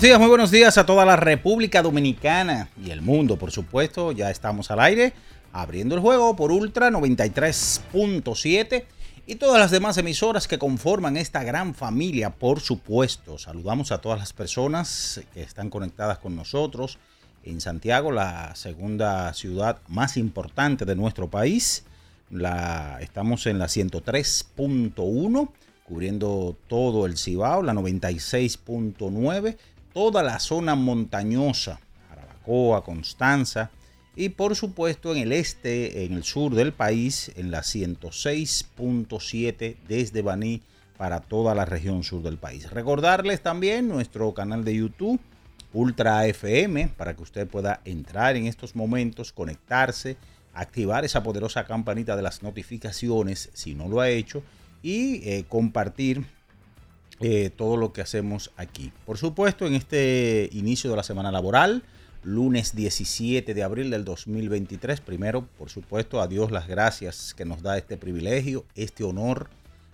Buenos días, muy buenos días a toda la República Dominicana y el mundo, por supuesto. Ya estamos al aire, abriendo el juego por Ultra 93.7 y todas las demás emisoras que conforman esta gran familia, por supuesto. Saludamos a todas las personas que están conectadas con nosotros en Santiago, la segunda ciudad más importante de nuestro país. La, estamos en la 103.1 cubriendo todo el Cibao, la 96.9 toda la zona montañosa, Arabacoa, Constanza, y por supuesto en el este, en el sur del país, en la 106.7 desde Baní para toda la región sur del país. Recordarles también nuestro canal de YouTube, Ultra FM, para que usted pueda entrar en estos momentos, conectarse, activar esa poderosa campanita de las notificaciones si no lo ha hecho y eh, compartir eh, todo lo que hacemos aquí. Por supuesto, en este inicio de la semana laboral, lunes 17 de abril del 2023, primero, por supuesto, a Dios las gracias que nos da este privilegio, este honor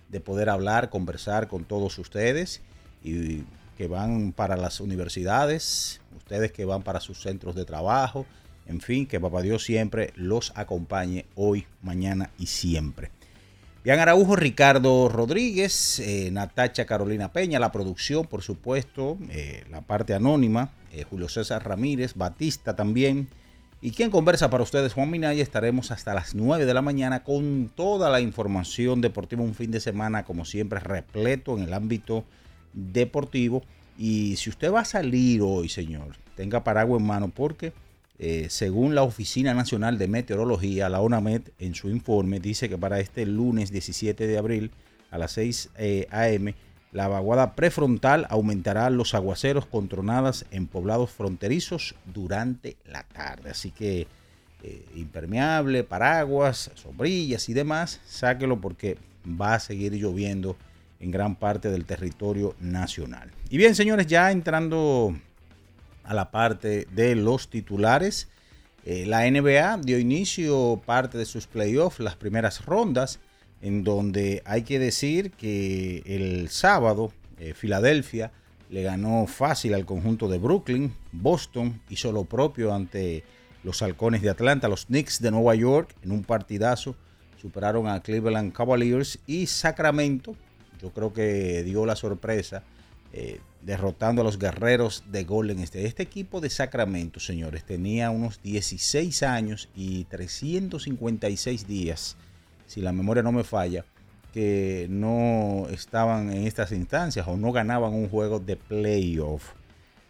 de poder hablar, conversar con todos ustedes y que van para las universidades, ustedes que van para sus centros de trabajo, en fin, que Papá Dios siempre los acompañe hoy, mañana y siempre. Bian Araujo, Ricardo Rodríguez, eh, Natacha Carolina Peña, la producción, por supuesto, eh, la parte anónima, eh, Julio César Ramírez, Batista también. Y quien conversa para ustedes, Juan Minaya, estaremos hasta las 9 de la mañana con toda la información deportiva, un fin de semana como siempre repleto en el ámbito deportivo. Y si usted va a salir hoy, señor, tenga paraguas en mano porque eh, según la Oficina Nacional de Meteorología, la ONAMET, en su informe dice que para este lunes 17 de abril a las 6 eh, a.m., la vaguada prefrontal aumentará los aguaceros con tronadas en poblados fronterizos durante la tarde. Así que eh, impermeable, paraguas, sombrillas y demás, sáquelo porque va a seguir lloviendo en gran parte del territorio nacional. Y bien, señores, ya entrando a la parte de los titulares. Eh, la NBA dio inicio parte de sus playoffs, las primeras rondas, en donde hay que decir que el sábado eh, Filadelfia le ganó fácil al conjunto de Brooklyn, Boston hizo lo propio ante los halcones de Atlanta, los Knicks de Nueva York en un partidazo, superaron a Cleveland Cavaliers y Sacramento, yo creo que dio la sorpresa eh, derrotando a los guerreros de Golden State. Este equipo de Sacramento, señores, tenía unos 16 años y 356 días, si la memoria no me falla, que no estaban en estas instancias o no ganaban un juego de playoff.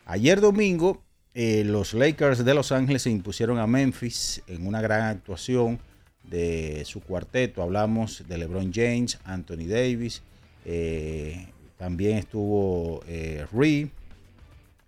Ayer domingo, eh, los Lakers de Los Ángeles se impusieron a Memphis en una gran actuación de su cuarteto. Hablamos de LeBron James, Anthony Davis, eh, también estuvo eh,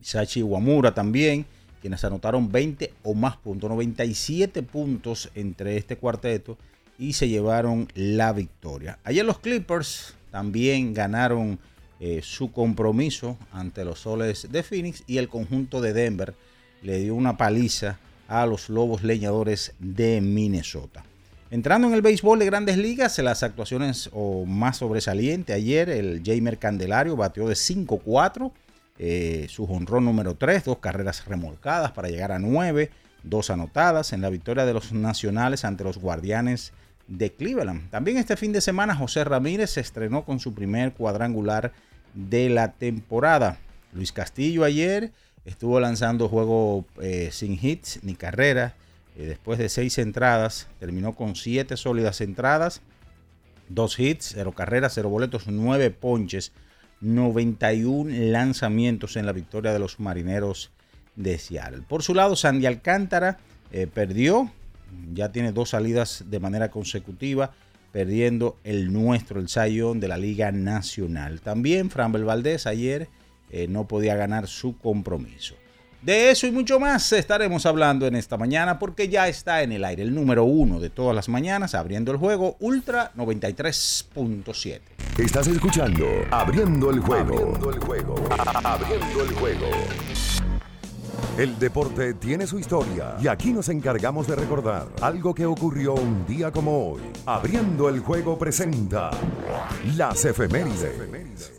Sachi Wamura también. quienes anotaron 20 o más puntos, 97 puntos entre este cuarteto y se llevaron la victoria. Ayer los Clippers también ganaron eh, su compromiso ante los soles de Phoenix y el conjunto de Denver le dio una paliza a los Lobos Leñadores de Minnesota. Entrando en el béisbol de grandes ligas, las actuaciones o más sobresaliente ayer, el Jamer Candelario batió de 5-4, eh, su honrón número 3, dos carreras remolcadas para llegar a 9, dos anotadas en la victoria de los nacionales ante los guardianes de Cleveland. También este fin de semana José Ramírez se estrenó con su primer cuadrangular de la temporada. Luis Castillo ayer estuvo lanzando juego eh, sin hits ni carreras eh, después de seis entradas, terminó con siete sólidas entradas, dos hits, cero carreras, cero boletos, nueve ponches, 91 lanzamientos en la victoria de los marineros de Seattle. Por su lado, Sandy Alcántara eh, perdió, ya tiene dos salidas de manera consecutiva, perdiendo el nuestro, el Sayón de la Liga Nacional. También Framber Valdés ayer eh, no podía ganar su compromiso. De eso y mucho más estaremos hablando en esta mañana porque ya está en el aire el número uno de todas las mañanas abriendo el juego Ultra 93.7. Estás escuchando Abriendo el juego. Abriendo el juego. Abriendo el juego. El deporte tiene su historia y aquí nos encargamos de recordar algo que ocurrió un día como hoy. Abriendo el juego presenta las efemérides.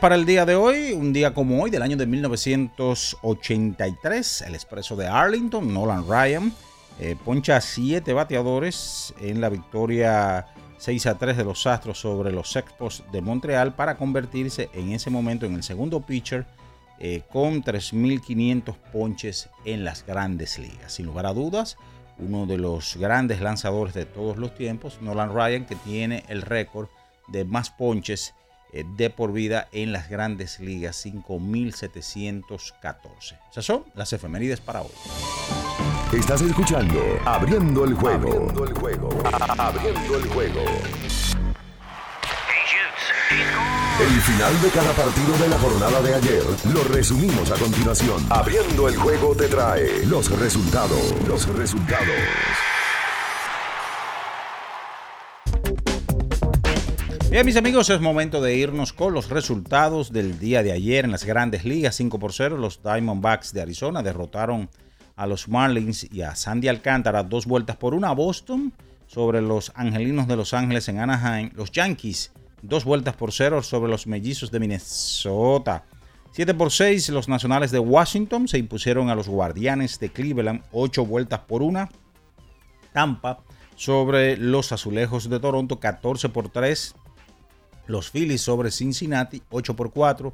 Para el día de hoy, un día como hoy, del año de 1983, el expreso de Arlington, Nolan Ryan, eh, poncha siete bateadores en la victoria 6 a 3 de los Astros sobre los Expos de Montreal para convertirse en ese momento en el segundo pitcher eh, con 3.500 ponches en las grandes ligas. Sin lugar a dudas, uno de los grandes lanzadores de todos los tiempos, Nolan Ryan, que tiene el récord de más ponches de por vida en las grandes ligas, 5.714. Esas son las efemérides para hoy. Estás escuchando Abriendo el juego. Abriendo el juego. Abriendo el juego. El final de cada partido de la jornada de ayer lo resumimos a continuación. Abriendo el juego te trae los resultados. Los resultados. Bien, mis amigos, es momento de irnos con los resultados del día de ayer en las grandes ligas. 5 por 0, los Diamondbacks de Arizona derrotaron a los Marlins y a Sandy Alcántara dos vueltas por una. Boston sobre los Angelinos de Los Ángeles en Anaheim. Los Yankees dos vueltas por cero sobre los Mellizos de Minnesota. 7 por 6, los Nacionales de Washington se impusieron a los Guardianes de Cleveland. 8 vueltas por una. Tampa sobre los Azulejos de Toronto. 14 por 3 los Phillies sobre Cincinnati 8 por 4,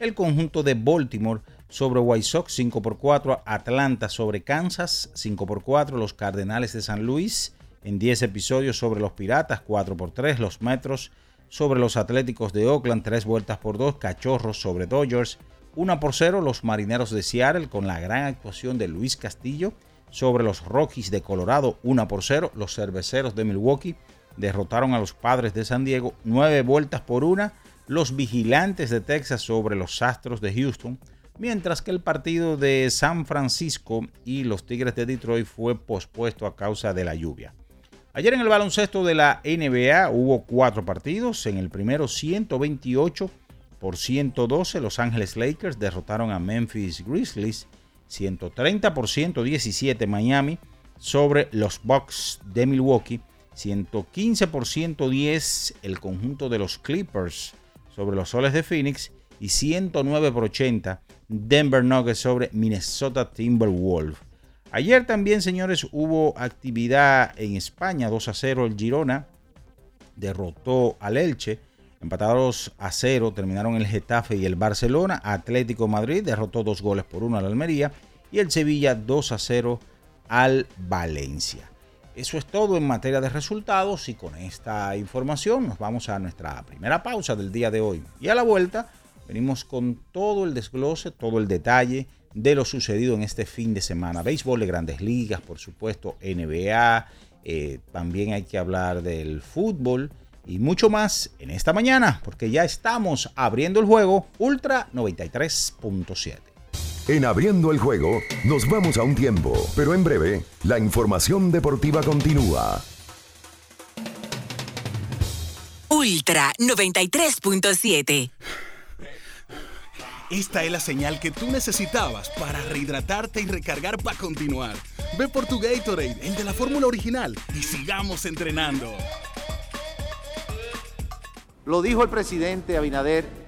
el conjunto de Baltimore sobre White Sox 5 por 4, Atlanta sobre Kansas 5 por 4, los Cardenales de San Luis en 10 episodios sobre los Piratas 4 por 3, los Metros sobre los Atléticos de Oakland 3 vueltas por 2, Cachorros sobre Dodgers 1 por 0, los Marineros de Seattle con la gran actuación de Luis Castillo sobre los Rockies de Colorado 1 por 0, los Cerveceros de Milwaukee derrotaron a los Padres de San Diego nueve vueltas por una, los Vigilantes de Texas sobre los Astros de Houston, mientras que el partido de San Francisco y los Tigres de Detroit fue pospuesto a causa de la lluvia. Ayer en el baloncesto de la NBA hubo cuatro partidos. En el primero 128 por 112 Los Ángeles Lakers derrotaron a Memphis Grizzlies. 130 por 117 Miami sobre los Bucks de Milwaukee. 115 por 110 el conjunto de los Clippers sobre los Soles de Phoenix y 109 por 80 Denver Nuggets sobre Minnesota Timberwolves. Ayer también, señores, hubo actividad en España, 2 a 0 el Girona derrotó al Elche, empatados a 0 terminaron el Getafe y el Barcelona, Atlético Madrid derrotó dos goles por uno al Almería y el Sevilla 2 a 0 al Valencia. Eso es todo en materia de resultados y con esta información nos vamos a nuestra primera pausa del día de hoy. Y a la vuelta venimos con todo el desglose, todo el detalle de lo sucedido en este fin de semana. Béisbol de grandes ligas, por supuesto, NBA, eh, también hay que hablar del fútbol y mucho más en esta mañana, porque ya estamos abriendo el juego Ultra 93.7. En abriendo el juego, nos vamos a un tiempo, pero en breve, la información deportiva continúa. Ultra 93.7. Esta es la señal que tú necesitabas para rehidratarte y recargar para continuar. Ve por tu Gatorade, el de la fórmula original, y sigamos entrenando. Lo dijo el presidente Abinader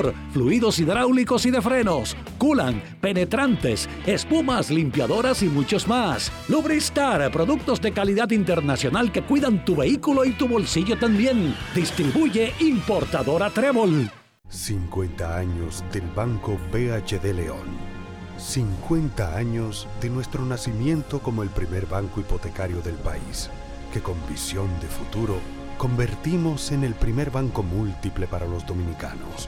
fluidos hidráulicos y de frenos, culan, penetrantes, espumas, limpiadoras y muchos más. Lubristar, productos de calidad internacional que cuidan tu vehículo y tu bolsillo también. Distribuye importadora Trébol. 50 años del Banco BHD León. 50 años de nuestro nacimiento como el primer banco hipotecario del país, que con visión de futuro convertimos en el primer banco múltiple para los dominicanos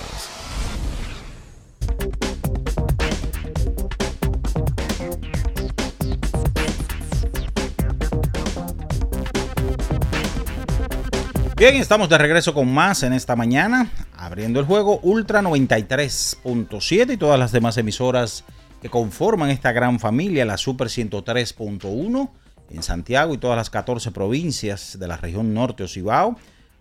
Bien, estamos de regreso con más en esta mañana, abriendo el juego Ultra 93.7 y todas las demás emisoras que conforman esta gran familia, la Super 103.1 en Santiago y todas las 14 provincias de la región norte o Cibao.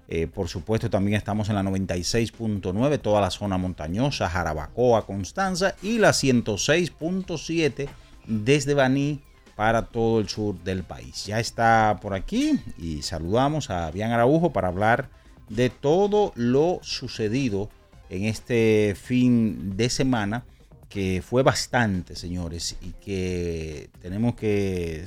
Eh, por supuesto, también estamos en la 96.9, toda la zona montañosa, Jarabacoa, Constanza y la 106.7 desde Baní para todo el sur del país. Ya está por aquí y saludamos a Bian Araujo para hablar de todo lo sucedido en este fin de semana que fue bastante, señores, y que tenemos que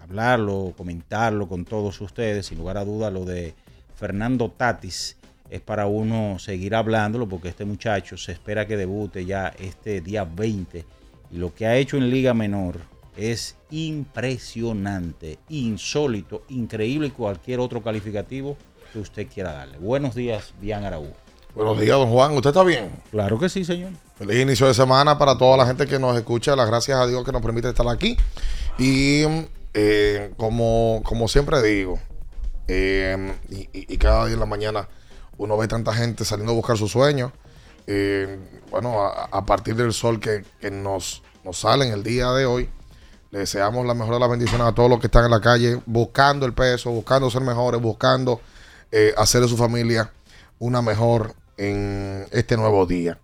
hablarlo, comentarlo con todos ustedes. Sin lugar a duda, lo de Fernando Tatis es para uno seguir hablándolo porque este muchacho se espera que debute ya este día 20 y lo que ha hecho en Liga Menor es impresionante, insólito, increíble y cualquier otro calificativo que usted quiera darle. Buenos días, Dian Araújo. Buenos días, don Juan. ¿Usted está bien? Claro que sí, señor. Feliz inicio de semana para toda la gente que nos escucha. Las gracias a Dios que nos permite estar aquí. Y eh, como, como siempre digo, eh, y, y- y cada día en la mañana uno ve tanta gente saliendo a buscar sus sueños. Eh, bueno, a, a partir del sol que, que nos, nos sale en el día de hoy, le deseamos la mejor de las bendiciones a todos los que están en la calle buscando el peso, buscando ser mejores, buscando eh, hacer de su familia una mejor en este nuevo día.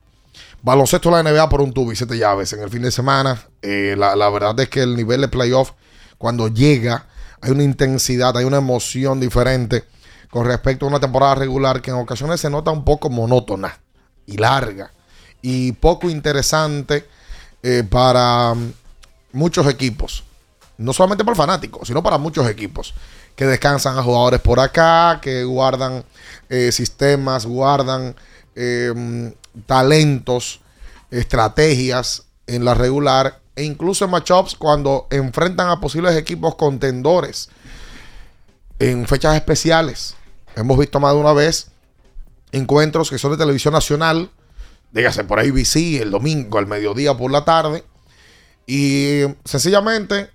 Baloncesto la NBA por un tubo y siete llaves en el fin de semana. Eh, la, la verdad es que el nivel de playoff, cuando llega, hay una intensidad, hay una emoción diferente con respecto a una temporada regular que en ocasiones se nota un poco monótona y larga y poco interesante eh, para muchos equipos. No solamente para el fanático, sino para muchos equipos que descansan a jugadores por acá, que guardan eh, sistemas, guardan eh, talentos, estrategias en la regular e incluso en matchups cuando enfrentan a posibles equipos contendores en fechas especiales. Hemos visto más de una vez encuentros que son de televisión nacional, dígase por ABC el domingo al mediodía por la tarde, y sencillamente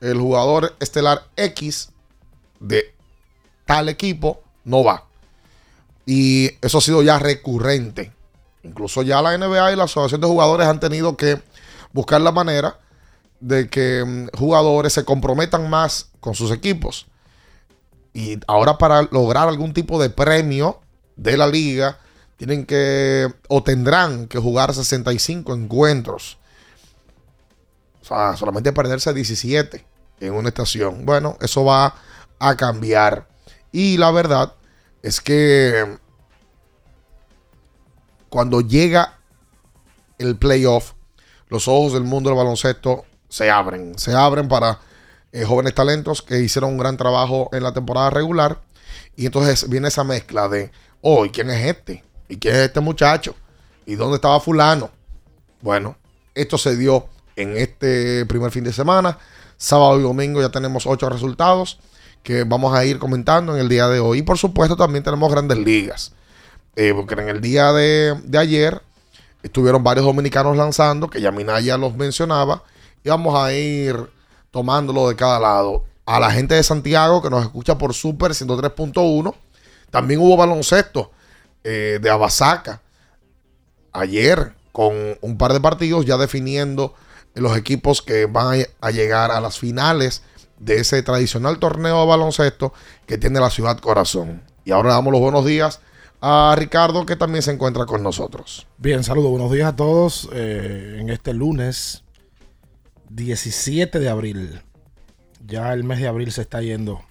el jugador estelar X de tal equipo no va. Y eso ha sido ya recurrente. Incluso ya la NBA y la Asociación de Jugadores han tenido que buscar la manera de que mm, jugadores se comprometan más con sus equipos. Y ahora para lograr algún tipo de premio de la liga, tienen que o tendrán que jugar 65 encuentros. O sea, solamente perderse 17 en una estación. Bueno, eso va a cambiar. Y la verdad es que cuando llega el playoff, los ojos del mundo del baloncesto se abren. Se abren para eh, jóvenes talentos que hicieron un gran trabajo en la temporada regular. Y entonces viene esa mezcla de, oh, ¿y quién es este? ¿Y quién es este muchacho? ¿Y dónde estaba fulano? Bueno, esto se dio en este primer fin de semana. Sábado y domingo ya tenemos ocho resultados que vamos a ir comentando en el día de hoy. Y por supuesto también tenemos grandes ligas. Eh, porque en el día de, de ayer estuvieron varios dominicanos lanzando, que ya Minaya los mencionaba. Y vamos a ir tomándolo de cada lado. A la gente de Santiago que nos escucha por Super 103.1. También hubo baloncesto eh, de Abasaca ayer con un par de partidos ya definiendo los equipos que van a, llegar a las finales de ese tradicional torneo de baloncesto que tiene la ciudad corazón. Y ahora damos los buenos días a Ricardo que también se encuentra con nosotros. Bien, saludos, buenos días a todos. eh, en este lunes 17 de abril. Ya el mes de abril se está yendo.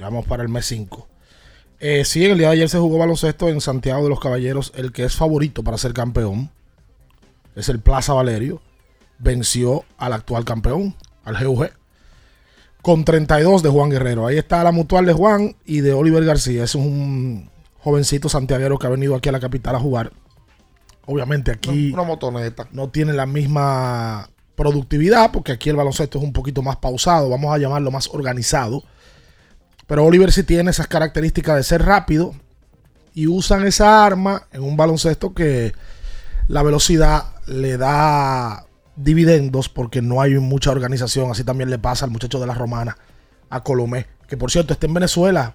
Vamos para el mes 5. Eh, sí, en el día de ayer se jugó baloncesto en Santiago de los Caballeros. El que es favorito para ser campeón es el Plaza Valerio. Venció al actual campeón, al GUG, con 32 de Juan Guerrero. Ahí está la mutual de Juan y de Oliver García. Es un jovencito santiaguero que ha venido aquí a la capital a jugar. Obviamente aquí Una motoneta. no tiene la misma productividad porque aquí el baloncesto es un poquito más pausado, vamos a llamarlo más organizado. Pero Oliver sí tiene esas características de ser rápido y usan esa arma en un baloncesto que la velocidad le da dividendos porque no hay mucha organización. Así también le pasa al muchacho de la Romana, a Colomé, que por cierto está en Venezuela.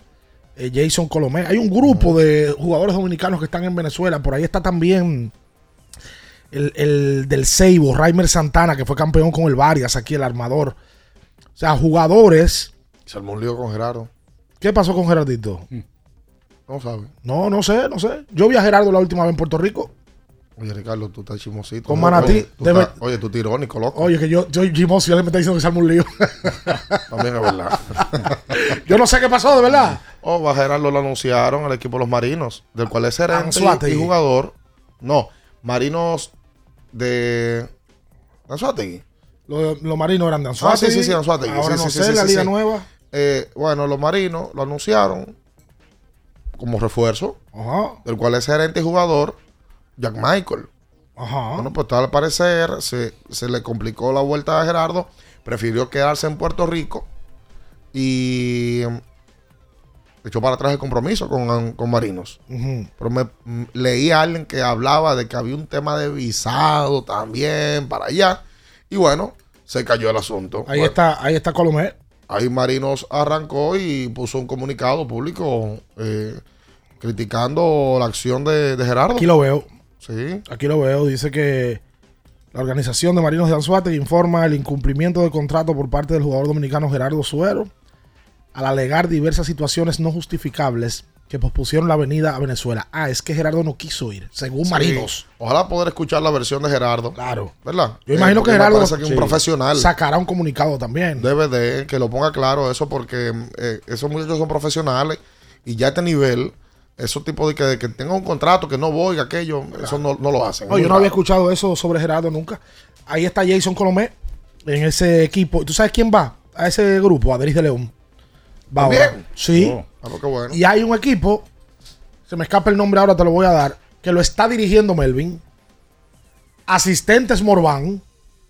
eh, Jason Colomé. Hay un grupo de jugadores dominicanos que están en Venezuela. Por ahí está también el, el del Seibo, Raimer Santana, que fue campeón con el Varias, aquí el armador. O sea, jugadores. Se armó un lío con Gerardo. ¿Qué pasó con Gerardito? No sabe. No, no sé, no sé. Yo vi a Gerardo la última vez en Puerto Rico. Oye, Ricardo, tú estás chismosito. Con ¿no? Manatí, Oye, debe- estás- oye, tú estás irónico, loco. Oye, que yo, yo Jimos, ya le me está diciendo que se arma un lío. También es verdad. yo no sé qué pasó, de verdad. Oh, Gerardo lo anunciaron al equipo de los Marinos, del cual es gerente y jugador. No, Marinos de Anzuategui. Los los marinos eran de Ah, Anzuategui. sí, sí, sí, Anzuategui. Ahora Sí, no sí, sé, sí, la liga nueva. Eh, bueno, los Marinos lo anunciaron como refuerzo, Ajá. del cual es gerente y jugador Jack Michael. Ajá. Bueno, pues al parecer se, se le complicó la vuelta a Gerardo, prefirió quedarse en Puerto Rico y echó para atrás el compromiso con, con Marinos. Pero me leí a alguien que hablaba de que había un tema de visado también para allá. Y bueno, se cayó el asunto. Ahí Bueno, está, ahí está Colomé. Ahí Marinos arrancó y puso un comunicado público eh, criticando la acción de, de Gerardo. Aquí lo veo. Sí. Aquí lo veo. Dice que la organización de Marinos de Anzuategui informa el incumplimiento del contrato por parte del jugador dominicano Gerardo Suero al alegar diversas situaciones no justificables que pospusieron la venida a Venezuela. Ah, es que Gerardo no quiso ir, según Sí. Marinos. Ojalá poder escuchar la versión de Gerardo. Claro. ¿Verdad? Yo imagino que Gerardo que un Sí. profesional. sacará un comunicado también. Debe de que lo ponga claro eso porque eh, esos muchachos son profesionales y ya a este nivel, esos tipos de que, de que tengan un contrato, que no voy, aquello, eso no, no lo hacen. No, yo no había escuchado eso sobre Gerardo nunca. Ahí está Jason Colomé en ese equipo. ¿Tú sabes quién va a ese grupo? Adris de León. Va ahora. Sí. Oh, ah, pues qué bueno. Y hay un equipo, se me escapa el nombre ahora, te lo voy a dar, que lo está dirigiendo Melvin. Asistentes Morván.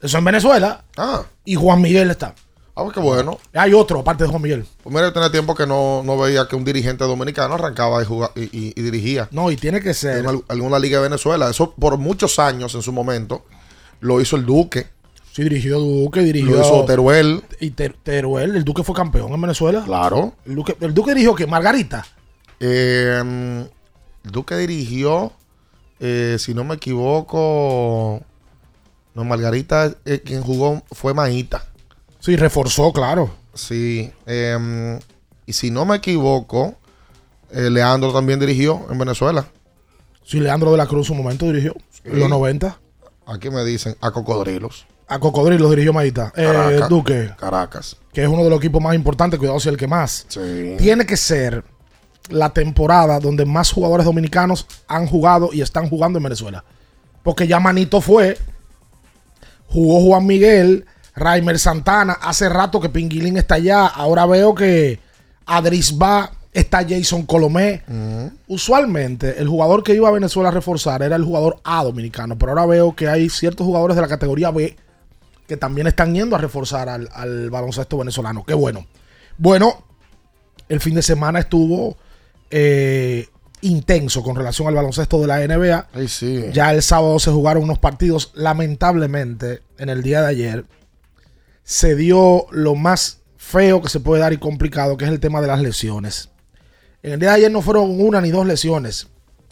Eso en Venezuela. Ah. Y Juan Miguel está. Ah, pues qué bueno. Hay otro, aparte de Juan Miguel. Pues mira, yo tenía tiempo que no, no veía que un dirigente dominicano arrancaba y, jugaba, y, y- y dirigía. No, y tiene que ser. En al- alguna liga de Venezuela. Eso por muchos años en su momento lo hizo el Duque. Sí, dirigió Duque, dirigió. Lo hizo Teruel. Y Ter- Teruel, el Duque fue campeón en Venezuela. Claro. El Duque, el Duque dirigió que Margarita. Eh, el Duque dirigió, eh, si no me equivoco, no, Margarita, eh, quien jugó fue Maíta. Sí, reforzó, claro. Sí. eh, y si no me equivoco, eh, Leandro también dirigió en Venezuela. Sí, Leandro de la Cruz un momento dirigió. En los 90. Aquí me dicen a Cocodrilos. A Cocodrilo dirigió Maíta. Eh. Duque, Caracas. que es uno de los equipos más importantes, cuidado si el que más. Sí. Tiene que ser la temporada donde más jugadores dominicanos han jugado y están jugando en Venezuela. Porque ya Manito fue, jugó Juan Miguel, Raimer Santana, hace rato que Pinguilín está allá, ahora veo que Adris va, está Jason Colomé. Usualmente el jugador que iba a Venezuela a reforzar era el jugador A dominicano, pero ahora veo que hay ciertos jugadores de la categoría B que también están yendo a reforzar al, al baloncesto venezolano. Qué bueno. Bueno, el fin de semana estuvo eh, intenso con relación al baloncesto de la NBA. Ay, sí. Ya el sábado se jugaron unos partidos. Lamentablemente, en el día de ayer, se dio lo más feo que se puede dar y complicado, que es el tema de las lesiones. En el día de ayer no fueron una ni dos lesiones.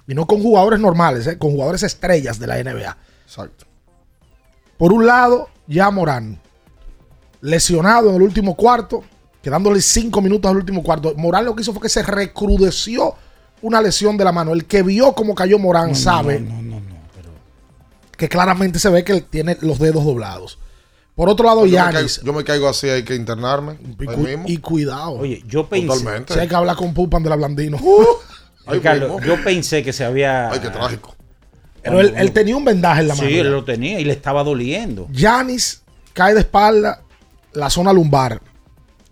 Y no con jugadores normales, eh, con jugadores estrellas de la NBA. Exacto. Por un lado, ya Morán, lesionado en el último cuarto, quedándole cinco minutos al último cuarto. Morán lo que hizo fue que se recrudeció una lesión de la mano. El que vio cómo cayó Morán sabe que claramente se ve que él tiene los dedos doblados. Por otro lado, Yo me, Yanis. caigo, yo me caigo así, hay que internarme. Y, cu- mismo. y cuidado. Oye, yo pensé. Totalmente. Si hay que hablar con Pupan de la Blandino. Ahí Ricardo, mismo. yo pensé que se había. Ay, qué trágico. Pero él, él tenía un vendaje en la mano. Sí, él lo tenía y le estaba doliendo. Yanis cae de espalda, la zona lumbar.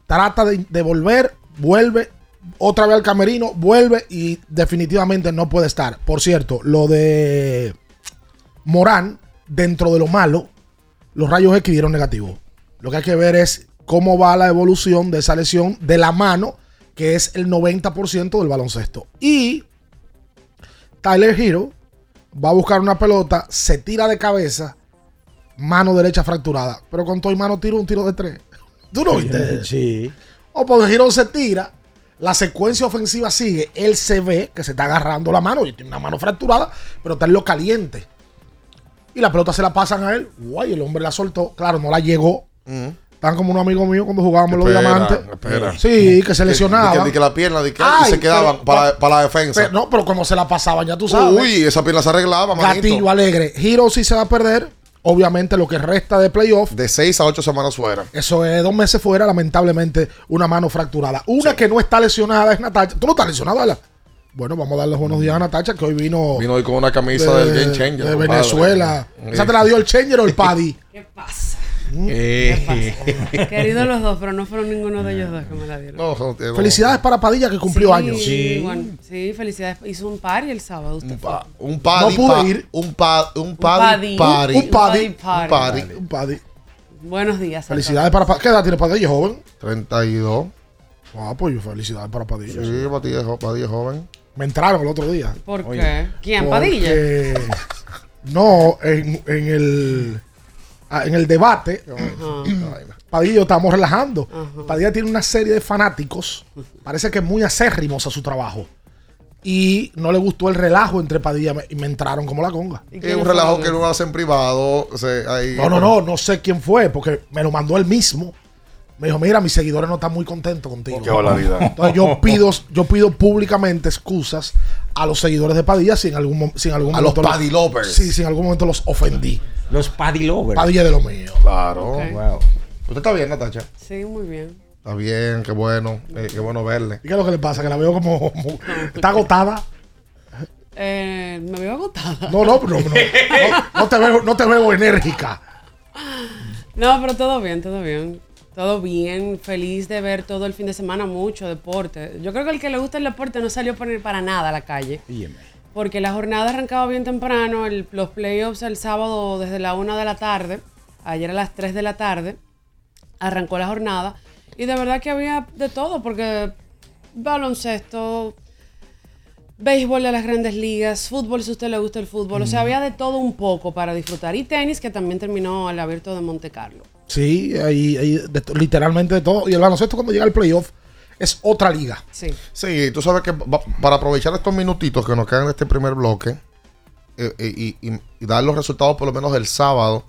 Trata de, de volver, vuelve otra vez al camerino, vuelve y definitivamente no puede estar. Por cierto, lo de Morán, dentro de lo malo, los rayos X dieron negativo. Lo que hay que ver es cómo va la evolución de esa lesión de la mano, que es el 90% del baloncesto. Y Tyler Hero va a buscar una pelota, se tira de cabeza, mano derecha fracturada. Pero con todo y mano tira un tiro de tres. ¿Tú no viste? Sí. O porque Hero se tira, la secuencia ofensiva sigue, él se ve que se está agarrando la mano y tiene una mano fracturada, pero está en lo caliente. Y la pelota se la pasan a él. Guay, el hombre la soltó. Claro, no la llegó. Están como un amigo mío cuando jugábamos los Espera, diamantes. espera. Sí, que se lesionaba. Que, que la pierna, que Ay, y se quedaban pero- para, para la defensa. Pero, no, pero como se la pasaban, ya tú sabes. Uy, esa pierna se arreglaba, manito. Gatillo alegre. Hero sí se va a perder. Obviamente lo que resta de playoff. De 6 a 8 semanas fuera. Eso es dos meses fuera, lamentablemente, una mano fracturada. Una que no está lesionada es Natacha. ¿Tú no estás lesionado, Ala? Bueno, vamos a darle buenos días a Natacha, que hoy vino, Vino hoy con una camisa de, del Game Changer. de. Venezuela. Sí. ¿Esa te la dio el Changer o el Paddy? ¿Qué pasa? Eh. Queridos los dos, pero no fueron ninguno de ellos dos que me la dieron. No, no, no. Felicidades para Padilla, que cumplió Sí, años. bueno, sí, felicidades. Hizo un party el sábado. Usted fue. Un party. No pude pa- ir. Un, pa- un paddy. party. party. Un Paddy. Un party. Un party. Un Paddy. Buenos días. Felicidades para Padilla. ¿Qué edad tiene Padilla, joven? 32. Ah, pues yo felicidades para Padilla. Sí, Padilla, Padilla joven. Me entraron el otro día. ¿Por Oye. qué? ¿Quién? Porque- ¿Padilla? No, en, en el ah, en el debate, Padilla y yo estábamos relajando. Padilla tiene una serie de fanáticos, parece que muy acérrimos a su trabajo. Y no le gustó el relajo entre Padilla y me entraron como la conga. Es un relajo que no hace en privado. o sea, ahí- No, no, no, no sé quién fue, porque me lo mandó él mismo. Me dijo, mira, mis seguidores no están muy contentos contigo. Qué. Entonces yo pido, yo pido públicamente excusas a los seguidores de Padilla si en algún, si en algún A los momento. Paddy lovers. Sí, si en algún momento los ofendí. Los Paddy Lovers. Padilla de lo mío. Claro. Ok. Wow. ¿Usted está bien, Natacha? Sí, muy bien. Está bien, qué bueno. eh, qué bueno verle. ¿Y qué es lo que le pasa? Que la veo como. como- está agotada. Eh, me veo agotada. No, no, no, no, no, no te veo, no te veo enérgica. No, pero todo bien, todo bien. Todo bien, feliz de ver todo el fin de semana mucho deporte. Yo creo que el que le gusta el deporte no salió por ir para nada a la calle. Porque la jornada arrancaba bien temprano, el- los playoffs el sábado desde la 1 de la tarde, ayer a las 3 de la tarde, arrancó la jornada. Y de verdad que había de todo, porque baloncesto, béisbol de las grandes ligas, fútbol si a usted le gusta el fútbol, o sea, había de todo un poco para disfrutar. Y tenis, que también terminó el abierto de Monte Carlo. Sí, ahí, ahí de literalmente de todo. Y el baloncesto cuando llega al playoff es otra liga. Sí. Sí, tú sabes que va- para aprovechar estos minutitos que nos quedan de este primer bloque eh, eh, y, y- y dar los resultados por lo menos del sábado,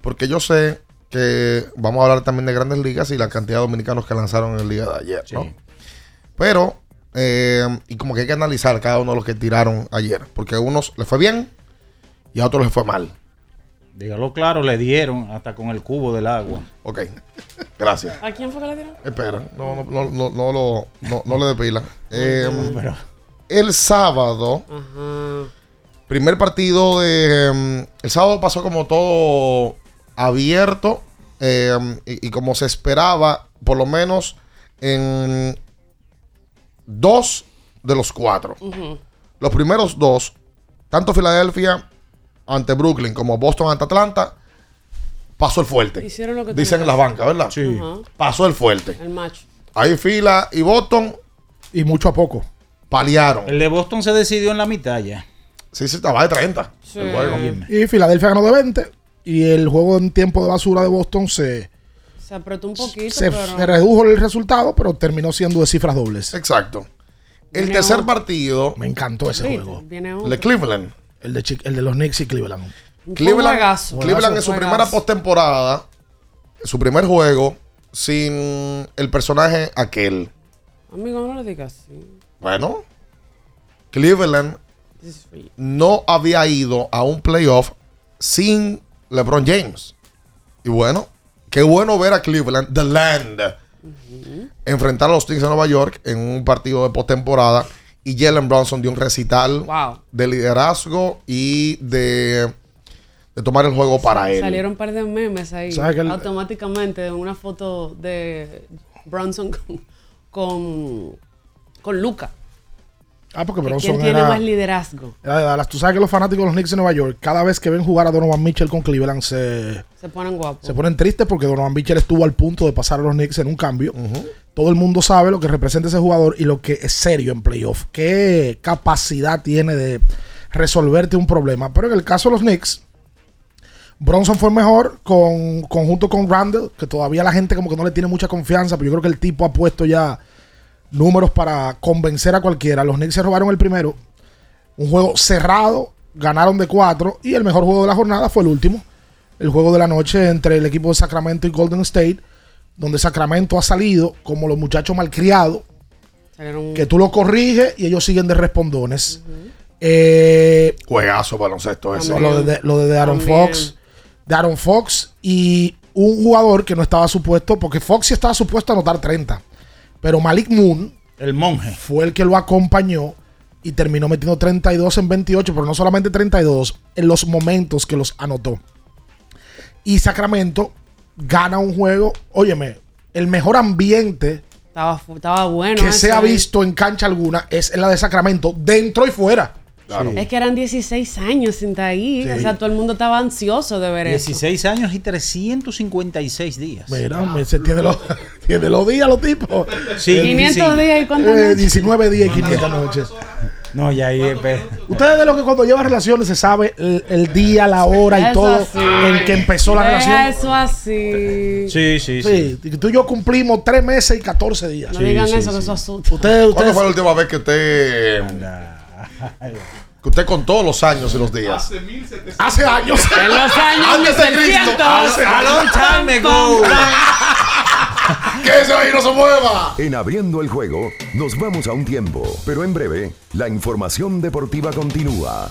porque yo sé que vamos a hablar también de grandes ligas y la cantidad de dominicanos que lanzaron en el día de ayer, ¿no? Pero, eh, y como que hay que analizar cada uno de los que tiraron ayer, porque a unos les fue bien y a otros les fue mal. Dígalo claro, le dieron hasta con el cubo del agua. Ok, gracias. ¿A quién fue que le dieron? Espera, no, no, no, no, no lo- no- no le dé pila. Eh, el sábado, primer partido de. em, el sábado pasó como todo abierto em, y, y como se esperaba, por lo menos en dos de los cuatro. Los primeros dos, tanto Filadelfia ante Brooklyn como Boston ante Atlanta, pasó el fuerte. Hicieron lo que Dicen en las bancas, ¿verdad? Sí. Ajá. Pasó el fuerte. El match. Ahí fila y Boston. Y mucho a poco. Paliaron. El de Boston se decidió en la mitad ya. Sí, sí, estaba de 30. Sí. El juego. Y Filadelfia ganó de 20. Y el juego en tiempo de basura de Boston se, Se apretó un poquito, se, pero... se redujo el resultado, pero terminó siendo de cifras dobles. Exacto. El Viene tercer otro. partido. Me encantó ese Sí, juego. Viene El otro. de Cleveland. El de, el de los Knicks y Cleveland. Cleveland, juegazo. Cleveland en su Juegazo. primera postemporada, su primer juego, sin el personaje aquel. Amigo, no le digas así. Bueno, Cleveland no había ido a un playoff sin LeBron James. Y bueno, qué bueno ver a Cleveland, The Land, enfrentar a los Knicks de Nueva York en un partido de postemporada. Y Jalen Bronson dio un recital Wow. de liderazgo y de, de tomar el juego para él. Salieron un par de memes ahí. ¿Sabes que el- Automáticamente una foto de Bronson con, con, con Luca. Ah, porque Que Bronson ¿Quién tiene era, más liderazgo? era. Tú sabes que los fanáticos de los Knicks de Nueva York, cada vez que ven jugar a Donovan Mitchell con Cleveland, se, Se ponen guapos. se ponen tristes porque Donovan Mitchell estuvo al punto de pasar a los Knicks en un cambio. Todo el mundo sabe lo que representa ese jugador y lo que es serio en playoff. Qué capacidad tiene de resolverte un problema. Pero en el caso de los Knicks, Bronson fue mejor con, conjunto con Randall, que todavía la gente como que no le tiene mucha confianza, pero yo creo que el tipo ha puesto ya números para convencer a cualquiera. Los Knicks se robaron el primero. Un juego cerrado, ganaron de cuatro y el mejor juego de la jornada fue el último. El juego de la noche entre el equipo de Sacramento y Golden State, donde Sacramento ha salido como los muchachos malcriados, que tú lo corriges y ellos siguen de respondones. Eh, Juegazo baloncesto ese. no, lo de, lo de Aaron También. Fox. De Aaron Fox y un jugador que no estaba supuesto, porque Fox sí estaba supuesto a anotar 30. Pero Malik Moon El monje. fue el que lo acompañó y terminó metiendo 32 en 28, pero no solamente 32, en los momentos que los anotó. Y Sacramento gana un juego, óyeme, el mejor ambiente Estaba, bueno. que ese se ha visto en cancha alguna es la de Sacramento, dentro y fuera. Claro. Es que eran 16 años sin estar ahí. Sí. O sea, todo el mundo estaba ansioso de ver eso. 16 años y 356 días. Mira, me- se tiene los, tiene los días los tipos. Sí, 500 días y cuántas Eh, noches. 19 días y 500 noches. No, ya ahí. eh, Ustedes de lo que cuando lleva relaciones se sabe el, el día, la hora y Eso todo así. en que empezó la Deja relación. eso así. Sí, sí, Sí, tú y yo cumplimos 3 meses y 14 días. No digan eso, que eso asusta. Ustedes, ¿Cuándo ustedes fue la última vez que usted. que usted contó los años y los días? hace años. En los años Antes de Cristo. 1700. Hace- A long time ago. ¡Que eso ahí no se mueva! En abriendo el juego, nos vamos a un tiempo, pero en breve, la información deportiva continúa.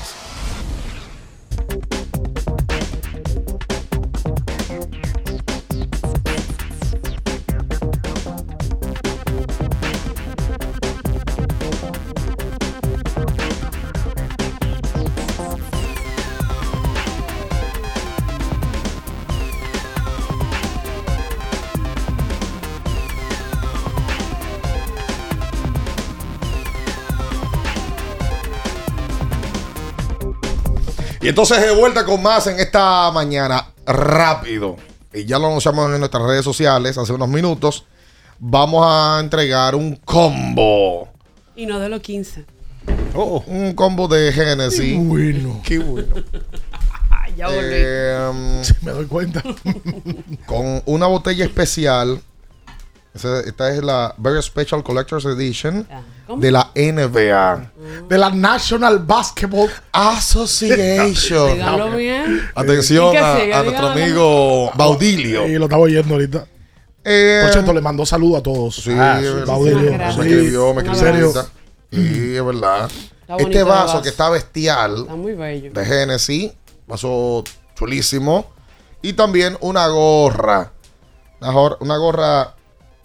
Y entonces de vuelta con más en esta mañana rápido. Y ya lo anunciamos en nuestras redes sociales hace unos minutos. Vamos a entregar un combo. Y no de los 15. Un combo de Genesis. Qué bueno. Qué bueno. ya volví. Eh, me doy cuenta. con una botella especial esta es la Very Special Collector's Edition de la NBA. De la National Basketball Association. Díganlo bien. Atención ¿Y qué a, sigue? a nuestro amigo Baudilio. Y lo estaba oyendo ahorita. Eh, Por cierto, le mandó saludos a todos. Sí, Ah. Baudilio. gracias. me escribió, me escribió. Sí, es verdad. Está este vaso vaso. que está bestial Está muy bello. de Genesis, vaso chulísimo. Y también una gorra. Una gorra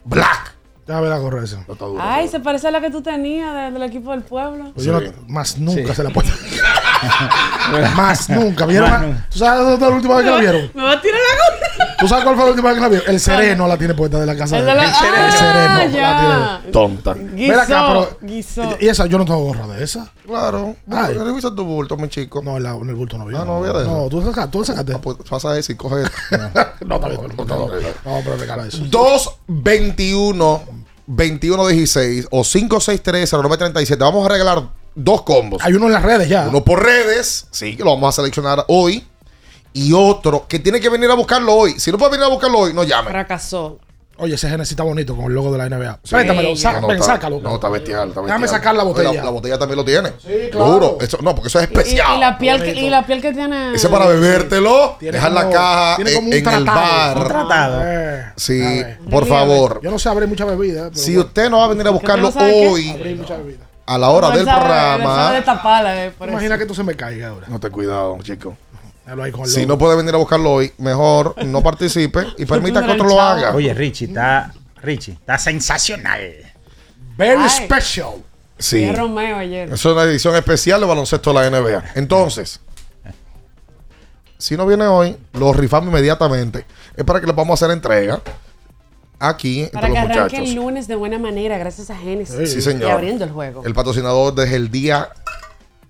black. Ya ve la gorra esa. No está duro. Ay, se parece a la que tú tenías de- del equipo del pueblo. Pues yo no- más nunca Sí. se la puedo. más nunca. ¿Vieron? Más a- nunca. ¿Tú sabes dónde fue la última vez que la vieron? Me va a tirar la gorra. ¿Tú sabes cuál fue la última vez que la vieron? El sereno la tiene puesta de la casa. El de la- él. Ah, El sereno la tiene. Tonta. Ven acá, pero. Guisó. Y esa, yo no tengo gorra de esa. Claro. Ay. Revisa tu bulto, mi chico. No, la- en el bulto no vi. Ah, no, voy a dejar. No, tú sacaste. Tú sacaste. Ah, pues pasa a y coge. No. No, no, no, pero regala eso. 221 2116 o 563 0937. Vamos a regalar dos combos. Hay uno en las redes ya. Uno por redes, sí, que lo vamos a seleccionar hoy. Y otro que tiene que venir a buscarlo hoy. Si no puede venir a buscarlo hoy, no llame. Fracasó. Oye, ese Genesis está bonito con el logo de la NBA. Préstamelo, No, ven, está- sácalo. No, está bestial. Está Déjame sacar la botella. La, la botella también lo tiene. Sí, claro. Juro. Eso- no, porque eso es Y, y- especial. y la piel que, y la piel que tiene. Ese es para bebértelo, Tiene dejar la caja tiene en, como un en el tratado. bar. Un tratado. Eh, Sí, por favor. Yo no sé abrir mucha bebida. Pero Si bueno, usted no va a venir a buscarlo no hoy, abrir mucha bebida. a la hora No, del sabe- programa, de eh, por Imagina eso. que esto se me caiga ahora. no te cuidado, chico. Si no puede venir a buscarlo hoy, mejor no participe y permita que otro lo haga. Oye, Richie, está. Richie, está sensacional. Very Ay. special. Sí. Es Romeo ayer. Es una edición especial de baloncesto de la NBA. Entonces, si no viene hoy, lo rifamos inmediatamente. Es para que le vamos a hacer entrega aquí Para entre que los arranque muchachos. el lunes de buena manera, gracias a Genesis. Sí, señor. Y abriendo el juego. El patrocinador desde el día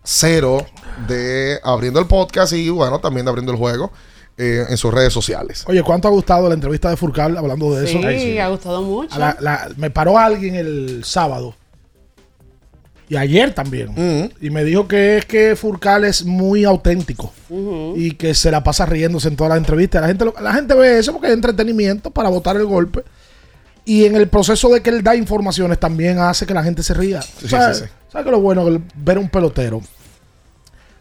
cero de abriendo el podcast y bueno, también de abriendo el juego eh, en sus redes sociales. Oye, ¿cuánto ha gustado la entrevista de Furcal hablando de Sí, eso? ha gustado mucho. A la- la- me paró alguien el sábado. Y ayer también. Mm. Y me dijo que es que Furcal es muy auténtico. Y que se la pasa riéndose en todas las entrevistas. La gente, lo- la gente ve eso porque es entretenimiento para botar el golpe. Y en el proceso de que él da informaciones también hace que la gente se ría. Sí, ¿Sabes sí, sí. ¿Sabes qué es lo bueno? Ver a un pelotero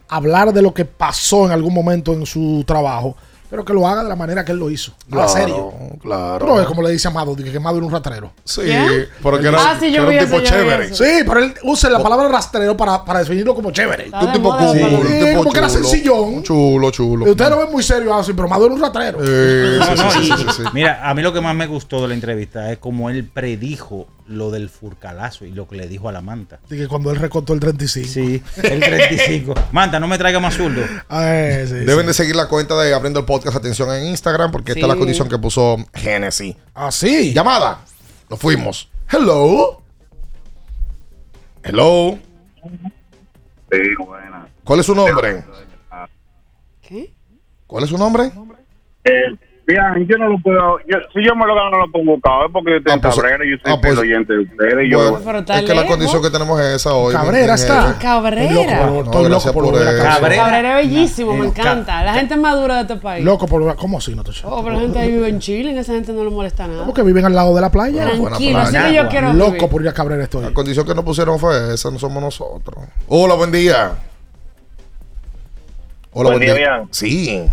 hablar de lo que pasó en algún momento en su trabajo, pero que lo haga de la manera que él lo hizo. A la serio. claro. No ves como le dice Amado, que Amado era un rastrero. Sí, pero que era, Ah, sí, que yo era vi un tipo chévere. Sí, pero él usa la palabra rastrero para, para definirlo como chévere. Un tipo cool, pero- un Sí, tipo como que era chulo. sencillón. Chulo, chulo. Y Ustedes lo ven muy serio así, pero Amado era un rastrero. Eh, sí, sí, sí, sí, sí. Mira, a mí lo que más me gustó de la entrevista es como él predijo lo del furcalazo y lo que le dijo a la manta. Y que cuando él recortó el 35. Sí, el 35. Manta, no me traiga más zurdo. Ay, sí, Deben sí. de seguir la cuenta de Abriendo el Podcast Atención en Instagram porque esta es la Sí. condición que puso Genesis. Ah, sí. Llamada. Nos fuimos. Hello. Hello. Sí, buena. ¿Cuál es su nombre? ¿Qué? ¿Cuál es su nombre? Eh, bien, yo no lo puedo. Yo, si yo me lo gano, no lo puedo buscar. Es porque yo estoy Ah, en pues- Cabrera y yo soy ah, pues- oyente de ustedes. y yo, Bueno, está es que la lejos. condición que tenemos es esa hoy. Cabrera está. Cabrera. Estoy loco por, No, estoy loco por por eso. Cabrera. Cabrera. Cabrera es bellísimo, me Eh, encanta. La gente madura de este país. Loco por. ¿Cómo así, no te Oh, pero la gente ahí vive en Chile y esa gente no le molesta nada. Porque viven al lado de la playa. Tranquilo, así que yo quiero Loco vivir. por ir a Cabrera estoy. La condición que nos pusieron fue esa, no somos nosotros. Hola, buen día. Hola, Buen día. Sí.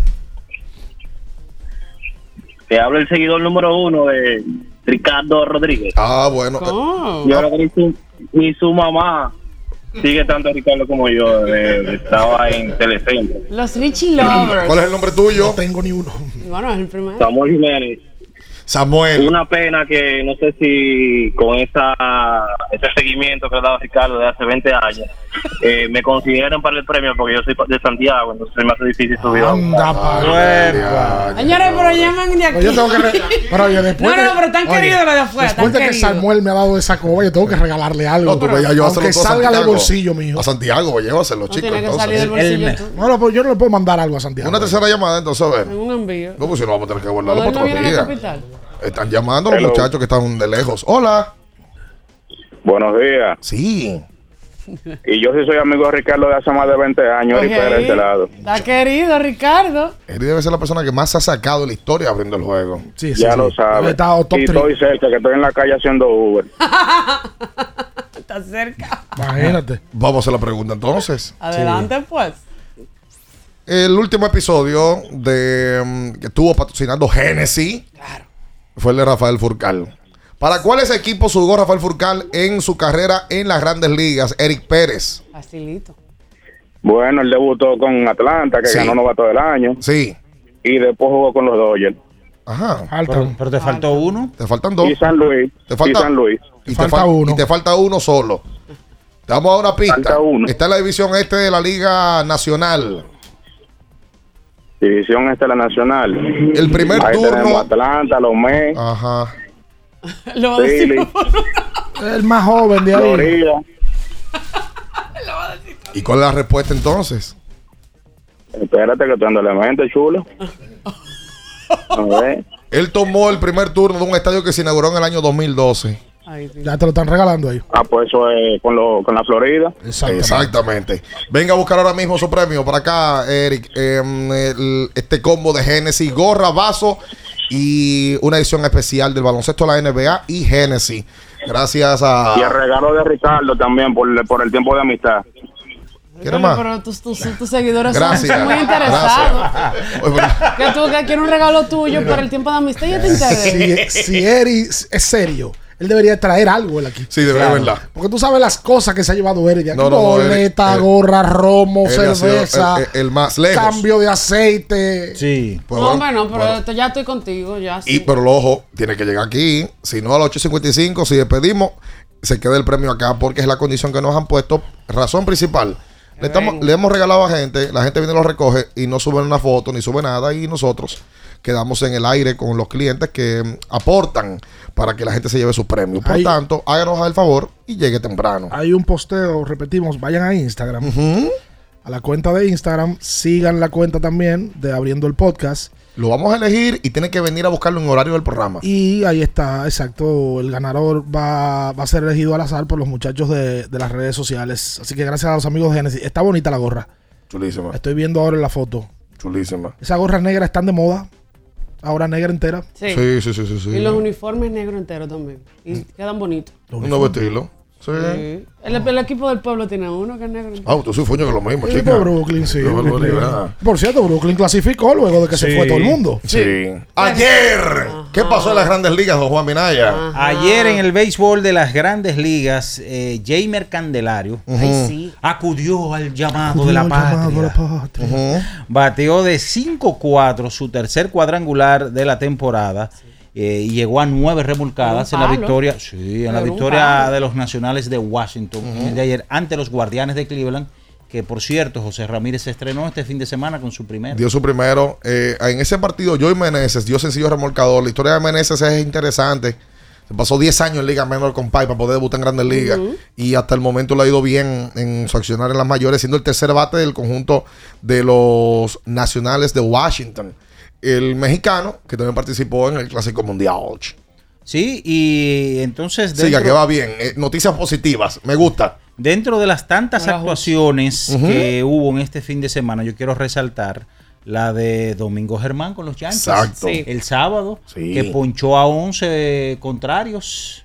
Te habla el seguidor número uno de Ricardo Rodríguez. Ah, bueno. Yo creo que ni su, ni su mamá sigue tanto a Ricardo como yo. eh, estaba en Telecentro. Los Richie Lovers. ¿Cuál es el nombre tuyo? No tengo ni uno. Bueno, es el primero. Samuel Jiménez. Samuel. Una pena que no sé si con esa ese seguimiento que le ha dado Ricardo de hace 20 años eh, me consideran para el premio porque yo soy de Santiago, entonces me hace difícil subir. Anda, pa. Señores, pero llaman de aquí. Pues yo tengo que. re- Pero oye, después. No, pero tan querido lo de afuera, Después de que querido. Samuel me ha dado esa coba, yo tengo que regalarle algo. No, ya yo aunque salga del bolsillo, mijo. A Santiago, llévaselo, No chicos. tiene que entonces. salir del bolsillo. El- tú. No, no, pues yo no le puedo mandar algo a Santiago. Una tercera llamada, entonces, a ver. En un envío. No, pues si no vamos a tener que guardarlo ¿Todavía para otro día. Están llamando los Hello. muchachos que están de lejos. Hola. Buenos días. Sí. Y yo sí soy amigo de Ricardo de hace más de 20 años, Oye, Pérez de ahí. este lado. Está querido, Ricardo. Él debe ser la persona que más se ha sacado de la historia abriendo el juego. Sí, ya lo sabes. Y estoy cerca, que estoy en la calle haciendo Uber. Está cerca. Imagínate. Vamos a hacer la pregunta entonces. Adelante, pues. El último episodio de mm, que estuvo patrocinando Genesis fue el de Rafael Furcal. ¿Para cuáles equipos jugó Rafael Furcal en su carrera en las grandes ligas? Eric Pérez. Facilito. Bueno, él debutó con Atlanta, que Sí. ganó novato del año. Sí. Y después jugó con los Dodgers. Ajá. Pero, pero te faltó uno. Te faltan dos. Y San Luis. Te falta, y San Luis. Y te, fal- y te falta uno solo. Te dar una pista. Está en la división este de la Liga Nacional. División este de la Nacional. El primer Ahí turno. Atlanta, los Mets. Ajá. Lo Philly, El más joven de ahí. ¿Y cuál es la respuesta entonces? Espérate que estoy dando la mente, chulo. A ver. Él tomó el primer turno de un estadio que se inauguró en el año 2012. Ya te lo están regalando ahí. Ah, pues eso es con, lo, con la Florida. Exactamente. Venga a buscar ahora mismo su premio para acá, Eric. El- este combo de Genesis, gorra, vaso y una edición especial del baloncesto de la NBA y Genesis. Gracias a. Y el regalo de Ricardo también por, por el tiempo de amistad. ¿Quieres más? Pero tus, tus, tus seguidores son- Gracias. son muy interesados. Que tú que quieres un regalo tuyo por el tiempo de amistad y te interesa. Si, si Eri es serio, él debería traer algo él aquí. Sí, debería, verdad. Porque tú sabes las cosas que se ha llevado Eri de aquí. No, no, no, Boleta, Eri- gorra, romo, cerveza. el- el- el más lejos. Cambio de aceite. Sí. Pues no, bueno, bueno, pero bueno. ya estoy contigo, ya Y sí. pero el ojo tiene que llegar aquí. Si no, a las 8.55, si despedimos, se queda el premio acá porque es la condición que nos han puesto. Razón principal. Le, estamos- le hemos regalado a gente, la gente viene y lo recoge y no suben una foto ni sube nada y nosotros quedamos en el aire con los clientes que mm, aportan para que la gente se lleve su premio. Por tanto, háganos el favor y llegue temprano. Hay un posteo, repetimos, vayan a Instagram. A la cuenta de Instagram, sigan la cuenta también de Abriendo el Podcast. Lo vamos a elegir y tiene que venir a buscarlo en horario del programa. Y ahí está, exacto. El ganador va, va a ser elegido al azar por los muchachos de, de las redes sociales. Así que gracias a los amigos de Genesis. Está bonita la gorra. Chulísima. Estoy viendo ahora en la foto. Chulísima. Esas gorras negras están de moda. Ahora negra entera. Sí. Sí, sí, sí, sí. sí. Y los uniformes negros enteros también. Y quedan bonitos. Un nuevo estilo. Sí. Sí. El, el equipo del pueblo tiene uno que es negro. Ah, tú soy fuño que lo mismo, Sí, chica. por Brooklyn, sí. Brooklyn. Por cierto, Brooklyn clasificó luego de que se Sí. fue todo el mundo. Sí. Ayer, ¿qué pasó en las grandes ligas, don Juan Minaya? Ayer en el béisbol de las grandes ligas, eh, Jamer Candelario sí. acudió al llamado Acudió de la patria. la. Bateó de 5-4 su tercer cuadrangular de la temporada eh, y llegó a nueve remolcadas en la victoria, sí, en la victoria de los Nacionales de Washington el de ayer ante los Guardianes de Cleveland, que por cierto José Ramírez se estrenó este fin de semana con su primer. Dio su primero. Eh, en ese partido, Joey Meneses dio sencillo remolcador. La historia de Meneses es interesante. Se pasó 10 años en Liga Menor con Pai para poder debutar en Grandes Ligas. Y hasta el momento le ha ido bien en su accionar en las mayores, siendo el tercer bate del conjunto de los Nacionales de Washington. El mexicano, que también participó en el Clásico Mundial. Sí, y entonces Siga, dentro- que va bien. Eh, noticias positivas. Me gusta. Dentro de las tantas actuaciones que hubo en este fin de semana, yo quiero resaltar la de Domingo Germán con los Yankees. Exacto. Sí. El sábado, Sí. que ponchó a 11 contrarios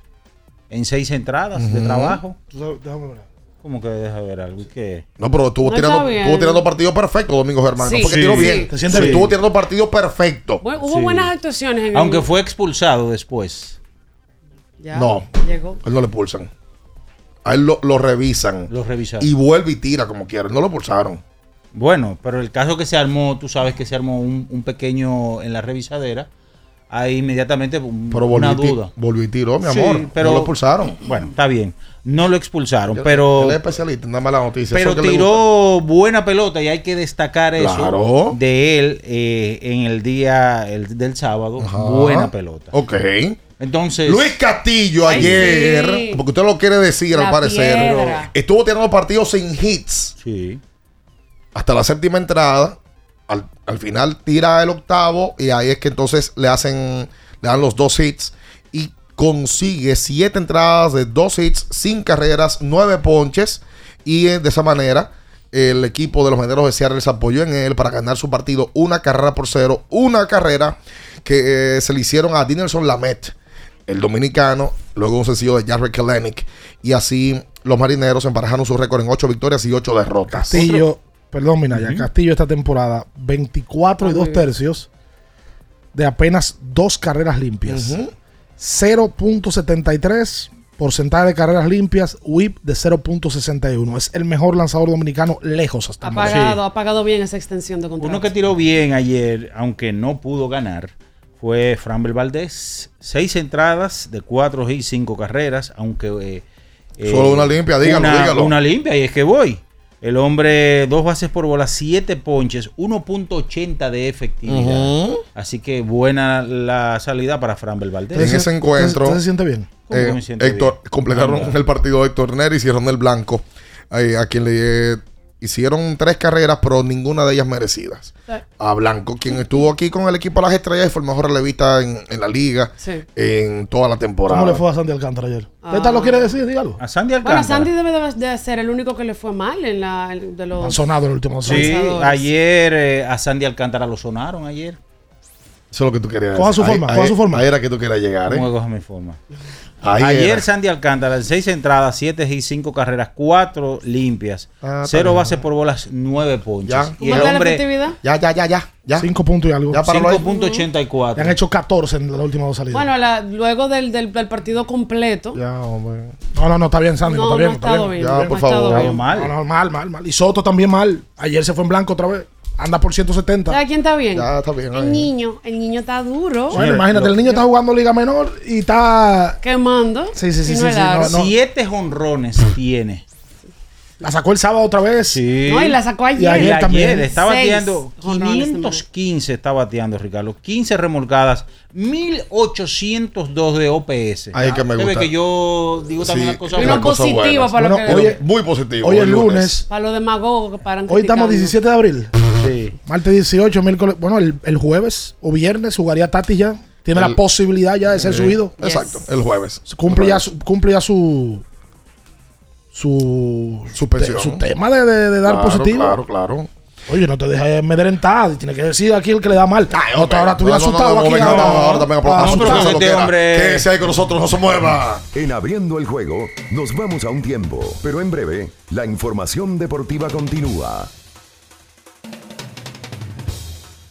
en seis entradas de trabajo. Déjame ver. ¿Cómo que deja ver algo? ¿Y qué? No, pero estuvo No tirando, estuvo tirando partido perfecto, Domingo Germán. Sí. No que Sí. tiró Sí. bien. ¿Te sientes bien? Estuvo tirando partido perfecto. Hubo Sí. buenas actuaciones en el- Aunque fue expulsado después. Ya, No. Llegó. A él no le pulsan. A él lo, lo revisan. Lo revisaron. Y vuelve y tira como quiera. No lo pulsaron. Bueno, pero el caso que se armó, tú sabes que se armó un, un pequeño en la revisadera. Ahí inmediatamente un- Pero volvió, una duda. volvió y tiró, mi Sí, amor. pero- no lo pulsaron. Bueno, está bien. No lo expulsaron, Él- pero Él es especialista dar mala noticia. pero tiró buena pelota y hay que destacar eso Claro. de él eh, en el día el- del sábado. Ajá. Buena pelota. Ok. Entonces, Luis Castillo Ay, ayer, sí. porque usted lo quiere decir La al parecer, piedra. estuvo tirando partidos sin hits sí. hasta la séptima entrada. Al, al final tira el octavo y ahí es que entonces le hacen, le dan los dos hits consigue siete entradas de dos hits, sin carreras, nueve ponches Y eh, de esa manera, el equipo de los Medianos de Seattle se apoyó en él para ganar su partido una carrera por cero. Una carrera que eh, se le hicieron a Dinelson Lamet, el dominicano, luego un sencillo de Jarrett Kalenic. Y así los marineros emparejaron su récord en ocho victorias y ocho derrotas. Castillo, perdón, Minaya, Castillo esta temporada, 24 y Ah, 2 muy bien. tercios de apenas dos carreras limpias. 0.73 porcentaje de carreras limpias, whip de 0.61. Es el mejor lanzador dominicano lejos hasta Ha el momento. pagado, ha pagado bien esa extensión de contrato. Uno que tiró bien ayer, aunque no pudo ganar, fue Framber Valdés. Seis entradas de cuatro y cinco carreras, aunque... eh, Solo una limpia, dígalo, una, dígalo. Una limpia, y es que voy. El hombre, dos bases por bola, siete ponches, 1.80 de efectividad. Así que buena la salida para Framber Valdés. En ese encuentro, ¿Usted se siente bien? ¿Cómo que eh, Héctor, bien? completaron el partido Héctor Neris y Ronel Blanco, eh, a quien le eh, hicieron tres carreras, pero ninguna de ellas merecidas. A Blanco, quien estuvo aquí con el equipo de las estrellas y fue el mejor relevista en, en la liga Sí. en toda la temporada. ¿Cómo le fue a Sandy Alcántara ayer? Ah. ¿Usted lo quiere decir? Dígalo. A Sandy Bueno, Sandy debe de, ser el único que le fue mal en la de los Han sonado el último Sí, ayer eh, a Sandy Alcántara lo sonaron ayer. Eso es lo que tú querías Coja decir. su forma, coja su forma. Ahí era que tú querías llegar, ¿eh? ¿Cómo coja mi forma? Ahí Ayer era. Sandy Alcántara, en seis entradas, siete y cinco carreras, cuatro limpias, Ah, cero bases por bolas, nueve ponches. Ya. Y el ¿Cómo está la hombre, efectividad? Ya, ya, ya, ya. ya. 5 puntos y algo. Ya para- Le 5.84. han hecho 14 en las últimas dos salidas. Bueno, la- luego del, del, del partido completo. Ya, hombre. No, no, no, está bien, Sandy. No, No, está no bien. ha está bien. bien, Ya, no por favor. bien. mal. No, no, mal, mal, mal. Y Soto también mal. Ayer se fue en blanco otra vez. Anda por 170. ¿Sabes quién está bien? Ya, está bien. El niño. El niño está duro. Bueno, imagínate, el niño está jugando Liga Menor y está. Quemando. Sí, sí, sí. Y sí, no sí, es largo. no, no. Siete jonrones tiene. La sacó el sábado otra vez. Sí. No, y la sacó ayer. Y ayer Y ayer también. está bateando jonrones 515 está bateando Ricardo, 15 remolcadas, 1802 de OPS. Ahí que me gusta. que yo digo también Sí, las cosas Y una cosa buena. para lo Bueno, que. oye, Muy positivo. Hoy es lunes. para los demagogos que paran Hoy estamos criticando. 17 de abril. Sí. Martes 18, miércoles. Bueno, el, el jueves o viernes jugaría Tati ya. Tiene El- la posibilidad ya de ser subido. Exacto, el jueves. Cumple El ya, su, cumple ya su. Su. Suspensión. te- su tema de, de- de dar Claro, positivo. Claro, claro. Oye, no te dejes amedrentar. Tiene que decir aquí el que le da mal. No, hombre, ahora estuve no, no, asustado no, no, aquí. ahora. no, ahora también Ah, lo este que hombre- Quédese ahí con nosotros, no se mueva. En abriendo el juego, nos vamos a un tiempo, pero en breve, la información deportiva continúa.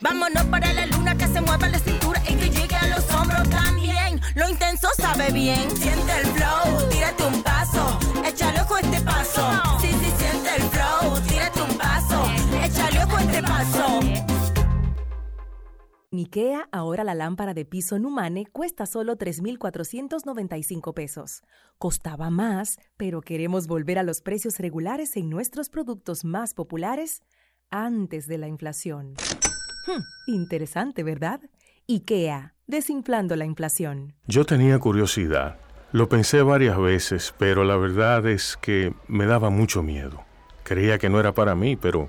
Vámonos para la luna que se mueva la cintura y que llegue a los hombros también. Lo intenso sabe bien, siente el flow, tírate un paso, échale ojo este paso. Sí, sí, siente el flow, tírate un paso, échale ojo este paso. En IKEA, ahora la lámpara de piso Numane cuesta solo 3,495 pesos. Costaba más, pero queremos volver a los precios regulares en nuestros productos más populares antes de la inflación. Hmm, interesante, ¿verdad? IKEA, desinflando la inflación. Yo tenía curiosidad. Lo pensé varias veces, pero la verdad es que me daba mucho miedo. Creía que no era para mí, pero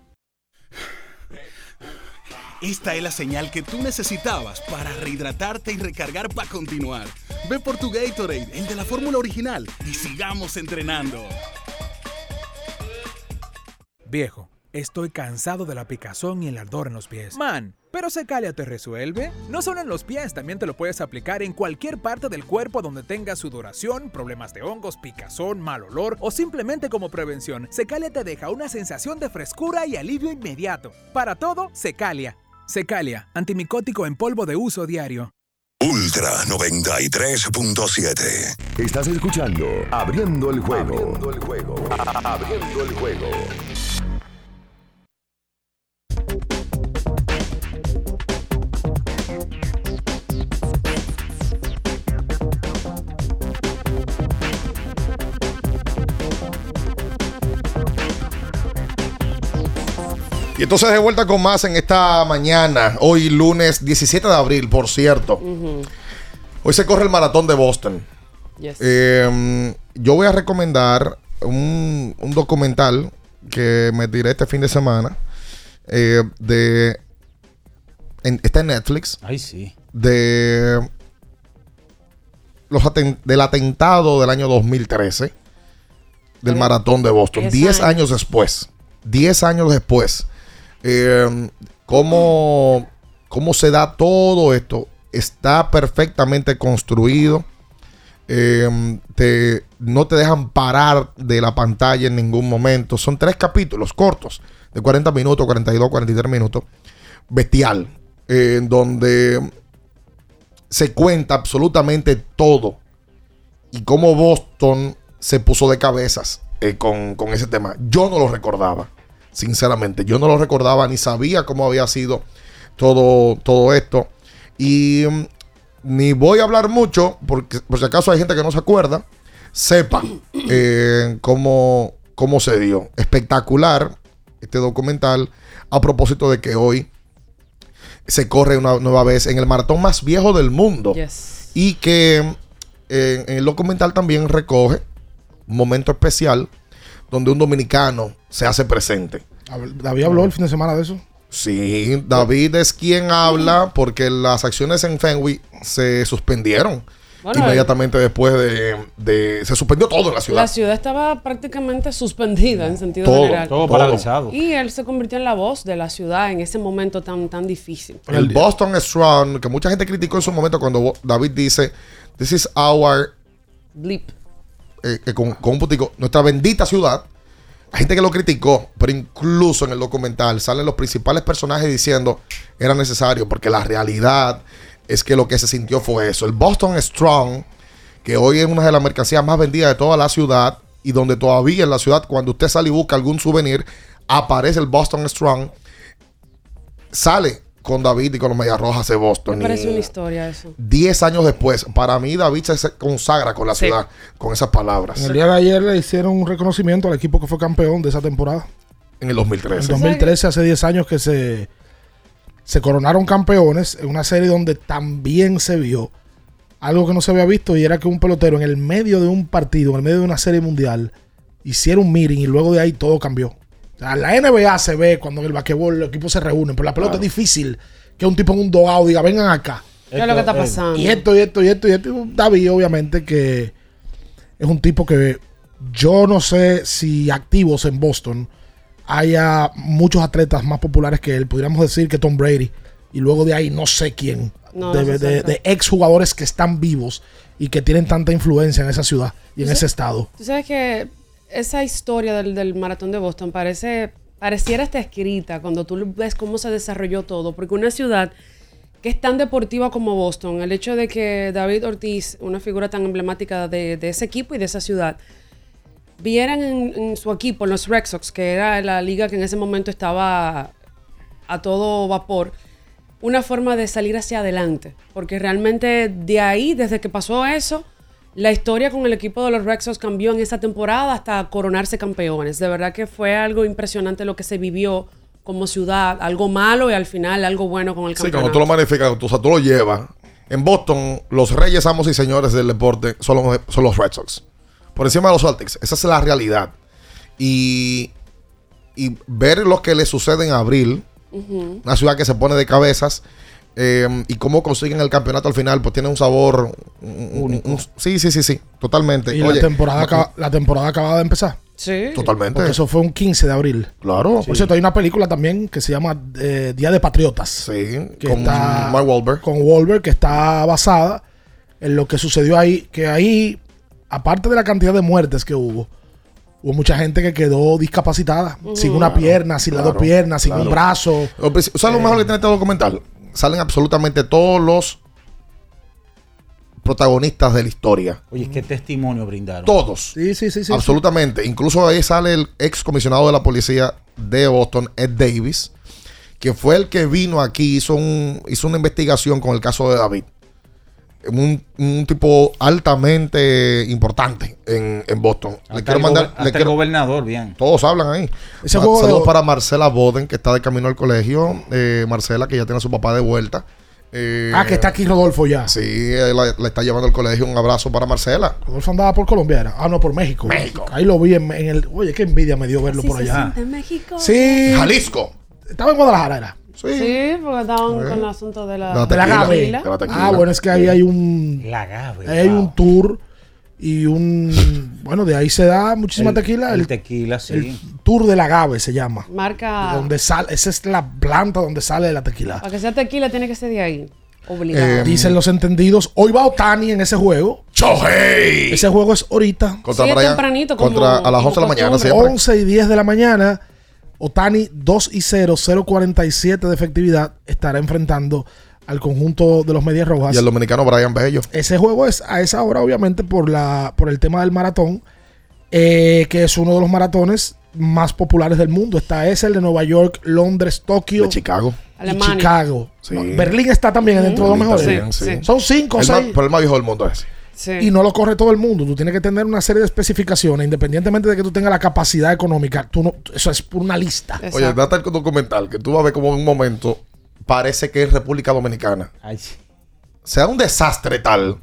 Esta es la señal que tú necesitabas para rehidratarte y recargar para continuar. Ve por tu Gatorade, el de la fórmula original, y sigamos entrenando. Viejo, estoy cansado de la picazón y el ardor en los pies. Man, pero Secalia te resuelve. No solo en los pies, también te lo puedes aplicar en cualquier parte del cuerpo donde tengas sudoración, problemas de hongos, picazón, mal olor o simplemente como prevención. Secalia te deja una sensación de frescura y alivio inmediato. Para todo, Secalia. Secalia, antimicótico en polvo de uso diario. Ultra 93.7. Estás escuchando Abriendo el juego. Abriendo el juego. Abriendo el juego. Y entonces de vuelta con más en esta mañana, hoy lunes 17 de abril, por cierto. Hoy se corre el maratón de Boston. Yes. Eh, yo voy a recomendar un, un documental que me tiré este fin de semana. eh, de. en- está en Netflix. Ay, sí. De. Los aten- del atentado del año 2013. Del maratón de Boston. Diez 10 años. años después. 10 años después. Eh, ¿cómo, ¿Cómo se da todo esto? Está perfectamente construido. Eh, te- no te dejan parar de la pantalla en ningún momento. Son tres capítulos cortos, de 40 minutos, 42, 43 minutos. Bestial. en donde se cuenta absolutamente todo. Y cómo Boston se puso de cabezas eh, con, con ese tema. Yo no lo recordaba, sinceramente. Yo no lo recordaba ni sabía cómo había sido todo, todo esto. Y mm, ni voy a hablar mucho, porque por si acaso hay gente que no se acuerda, sepan eh, cómo, cómo se dio. Espectacular este documental a propósito de que hoy se corre una nueva vez en el maratón más viejo del mundo. Yes. Y que eh, en el documental también recoge un momento especial donde un dominicano se hace presente. David habló el fin de semana de eso. Sí, David es quien habla porque las acciones en Fenway se suspendieron Bueno, inmediatamente después de, de- Se suspendió todo en la ciudad. La ciudad estaba prácticamente suspendida en sentido Todo, general. todo Todo. paralizado. Y él se convirtió en la voz de la ciudad en ese momento tan, tan difícil. El Boston Strong, que mucha gente criticó en su momento cuando David dice, This is our... Blip. Eh, eh, con, con un putico, nuestra bendita ciudad. Hay gente que lo criticó, pero incluso en el documental salen los principales personajes diciendo era necesario, porque la realidad es que lo que se sintió fue eso. El Boston Strong, que hoy es una de las mercancías más vendidas de toda la ciudad, y donde todavía en la ciudad, cuando usted sale y busca algún souvenir, aparece el Boston Strong, sale con David y con los Medias Rojas de Boston. Me parece Y una historia eso. 10 años después, para mí David se- consagra con la Sí. ciudad con esas palabras. En el día de ayer le hicieron un reconocimiento al equipo que fue campeón de esa temporada. En el 2013. En 2013, hace 10 años que se, se coronaron campeones en una serie donde también se vio algo que no se había visto y era que un pelotero en el medio de un partido, en el medio de una serie mundial, hiciera un meeting y luego de ahí todo cambió. La NBA se ve cuando en el basquetbol los equipos se reúnen, pero la pelota es difícil que un tipo en un dogado diga, vengan acá. ¿Qué es lo que está pasando? Y esto, y esto, y esto, y esto. Y David, obviamente, que es un tipo que yo no sé si activos en Boston haya muchos atletas más populares que él. Podríamos decir que Tom Brady. Y luego de ahí no sé quién. No, de, cierto. de exjugadores que están vivos y que tienen tanta influencia en esa ciudad y en ese estado. Tú sabes que esa historia del, del maratón de Boston parece, pareciera estar escrita cuando tú ves cómo se desarrolló todo, porque una ciudad que es tan deportiva como Boston, el hecho de que David Ortiz, una figura tan emblemática de, de ese equipo y de esa ciudad, vieran en, en su equipo, en los Red Sox, que era la liga que en ese momento estaba a todo vapor, una forma de salir hacia adelante. Porque realmente de ahí, desde que pasó eso, la historia con el equipo de los Red Sox cambió en esa temporada hasta coronarse campeones. De verdad que fue algo impresionante lo que se vivió como ciudad. Algo malo y al final algo bueno con el Sí, campeonato. cuando tú lo magnificas, tú, o sea, tú lo llevas. En Boston, los reyes, amos y señores del deporte son los, son los Red Sox. Por encima de los Celtics. Esa es la realidad. Y, y ver lo que le sucede en abril, una ciudad que se pone de cabezas, eh, y cómo consiguen el campeonato al final, pues tiene un sabor un- un- sí, sí, sí, sí, totalmente. Y Oye, la, temporada acaba, la temporada acaba de empezar. Sí. Totalmente. Porque eso fue un 15 de abril. Claro. Por cierto, hay una película también que se llama eh, Día de Patriotas. Sí, que con está, Mark Wahlberg. Con Wahlberg, que está basada en lo que sucedió ahí. Que ahí, aparte de la cantidad de muertes que hubo, hubo mucha gente que quedó discapacitada. Sin una pierna, sin las dos piernas, sin claro. un brazo. Lo princi- ¿Sabes lo mejor que tiene este documental? Salen absolutamente todos los protagonistas de la historia. Oye, qué testimonio brindaron. Todos. Sí, sí, sí, sí. Absolutamente. Incluso ahí sale el ex comisionado de la policía de Boston, Ed Davis, que fue el que vino aquí, hizo, un, hizo una investigación con el caso de David. Un, un tipo altamente importante en, en Boston. Hasta le quiero el mandar. hasta le el quiero- gobernador, bien. todos hablan ahí. Ese Ma- juego de- Saludos para Marcela Boden, que está de camino al colegio. Eh, Marcela, que ya tiene a su papá de vuelta. Eh, Ah, que está aquí Rodolfo ya. Sí, eh, la, la está llevando al colegio. Un abrazo para Marcela. Rodolfo andaba por Colombia. era. Ah, no, por México. México. Ahí lo vi en, en el. Oye, qué envidia me dio verlo Así por allá. en México. Sí. Jalisco. Estaba en Guadalajara, era. Sí, porque estaban con el asunto de la, de la. Ah, bueno, es que ahí hay un. La. Ahí hay un tour y un. Bueno, de ahí se da muchísima El- tequila. el tequila, sí. El tour del agave se llama. Marca. Donde sale, esa es la planta donde sale la tequila. Para que sea tequila tiene que ser de ahí. Obligado. Eh, Dicen los entendidos. Hoy va Otani en ese juego. ¡Chohei! Ese juego es ahorita. Contra Sí, tempranito, contra a las como 11 de la mañana siempre. 11 y 10 de la mañana. Otani 2 y 0, 0.47 de efectividad. Estará enfrentando al conjunto de los Medias Rojas. Y el dominicano Brian Bello. Ese juego es a esa hora, obviamente, por, la, por el tema del maratón, eh, que es uno de los maratones más populares del mundo. Está ese, el de Nueva York, Londres, Tokio. De Chicago. Chicago. Sí. No, Berlín está también dentro de los mejores. sí. Son cinco o El más- seis. pero el más viejo del mundo es ese. Sí. Y no lo corre todo el mundo. Tú tienes que tener una serie de especificaciones, independientemente de que tú tengas la capacidad económica. Tú no, eso es por una lista. Oye, date el documental que tú vas a ver como en un momento parece que es República Dominicana. Ay, sea un desastre tal,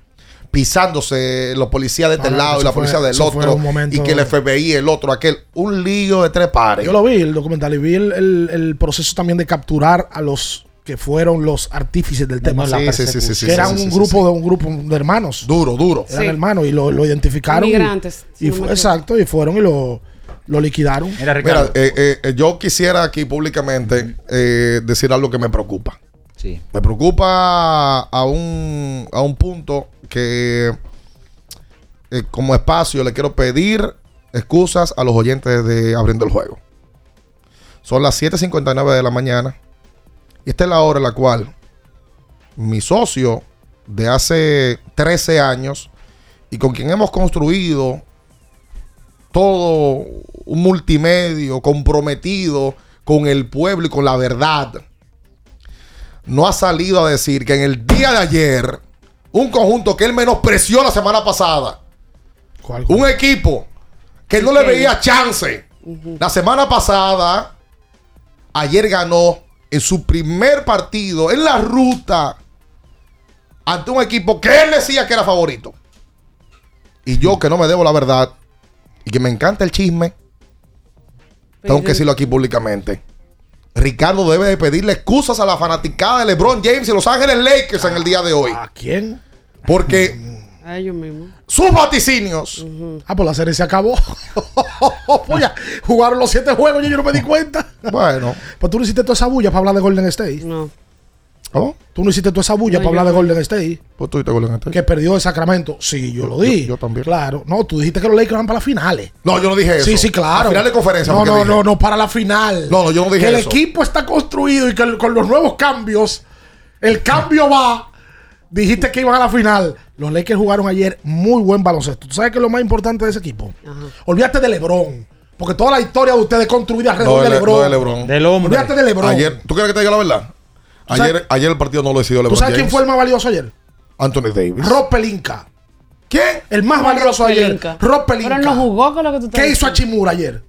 pisándose los policías de este No, no, lado y la fue- policía del otro, un momento- y que el FBI, el otro, aquel, un lío de tres pares. Yo lo vi, el documental, y vi el, el- el proceso también de capturar a los que fueron los artífices del tema. Sí, sí, sí, sí, sí, que eran sí, un sí, grupo sí. de un grupo de hermanos. Duro, duro. Eran Sí. hermanos y lo, lo identificaron. y- Inmigrantes, si Y, no equivoco. exacto, y fueron y lo, lo liquidaron. Mira, Ricardo. Mira, eh, eh, eh, yo quisiera aquí públicamente eh, decir algo que me preocupa. Sí. Me preocupa a un, a un punto que eh, como espacio le quiero pedir excusas a los oyentes de Abriendo el Juego. Son las 7.59 de la mañana y esta es la hora en la cual mi socio de hace 13 años y con quien hemos construido todo un multimedio comprometido con el pueblo y con la verdad, no ha salido a decir que en el día de ayer, un conjunto que él menospreció la semana pasada, un equipo que no le veía chance, la semana pasada, ayer ganó en su primer partido en la ruta ante un equipo que él decía que era favorito. Y yo que no me debo la verdad y que me encanta el chisme, tengo que decirlo aquí públicamente. Ricardo debe de pedirle excusas a la fanaticada de LeBron James y Los Ángeles Lakers en el día de hoy. ¿A quién? Porque A ellos mismos. sus vaticinios Ah, pues la serie se acabó. pues ya, jugaron los siete juegos y yo no me di cuenta. Bueno. Pues tú no hiciste toda esa bulla para hablar de Golden State. No. ¿Cómo? Tú no hiciste toda esa bulla No, para hablar de. Golden State. Pues tú Golden State. Que perdió el Sacramento. Sí, yo, lo di. yo también. Claro. No, tú dijiste que los Lakers van para las finales. No, yo no dije eso. Sí, sí, claro. A final de conferencia. No, no, dije. no, no, para la final. No, no, yo no dije que el eso. equipo está construido y que el- con los nuevos cambios, el cambio va. Dijiste que iban a la final. Los Lakers jugaron ayer muy buen baloncesto. ¿Tú sabes qué es lo más importante de ese equipo? Olvídate de LeBron. Porque toda la historia de ustedes es construida alrededor No, de de, LeBron. no de LeBron. Del hombre. Olvídate de LeBron. Ayer, ¿tú quieres que te diga la verdad? ¿Tú sabes- Ayer, ayer el partido no lo decidió ¿Tú LeBron sabes quién fue el más valioso ayer? Anthony Davis. Rob Pelinka. ¿Quién? El más ¿Cómo valioso Rob ayer. Pelinka? Rob Pelinka. Pero él no jugó con lo que tú estás ¿Qué hizo. Achimura ayer?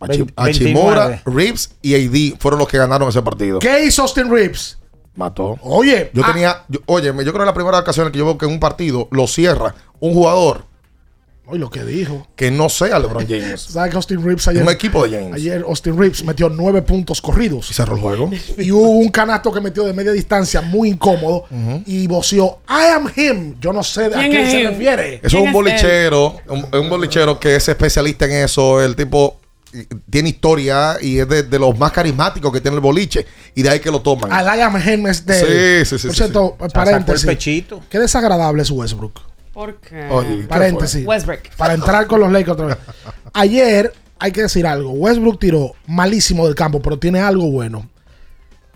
Achi- 29. Achimura, Reeves y AD fueron los que ganaron ese partido. ¿Qué hizo Austin Reeves? Mató. Oye, Yo ah, tenía, yo, óyeme, yo creo que es la primera ocasión en que yo veo que en un partido lo cierra un jugador Oye, lo que dijo. Que no sea LeBron James. ¿Sabes que Austin Reeves ayer? Un equipo de James. Ayer Austin Reeves metió nueve puntos corridos. Y cerró el juego. Y hubo un canasto que metió de media distancia muy incómodo y voció I am him. Yo no sé a ¿Quién es se him? refiere. Eso es un bolichero, un, un bolichero que es especialista en eso. El tipo tiene historia y es de, de los más carismáticos que tiene el boliche. Y de ahí que lo toman. Al I am him es de. Sí, sí, sí, Por sí, cierto, sí. paréntesis. El pechito. Qué desagradable es Westbrook. ¿Por qué? Oye, ¿qué Paréntesis. Westbrook. Para entrar con los Lakers otra vez. Ayer hay que decir algo. Westbrook tiró malísimo del campo, pero tiene algo bueno.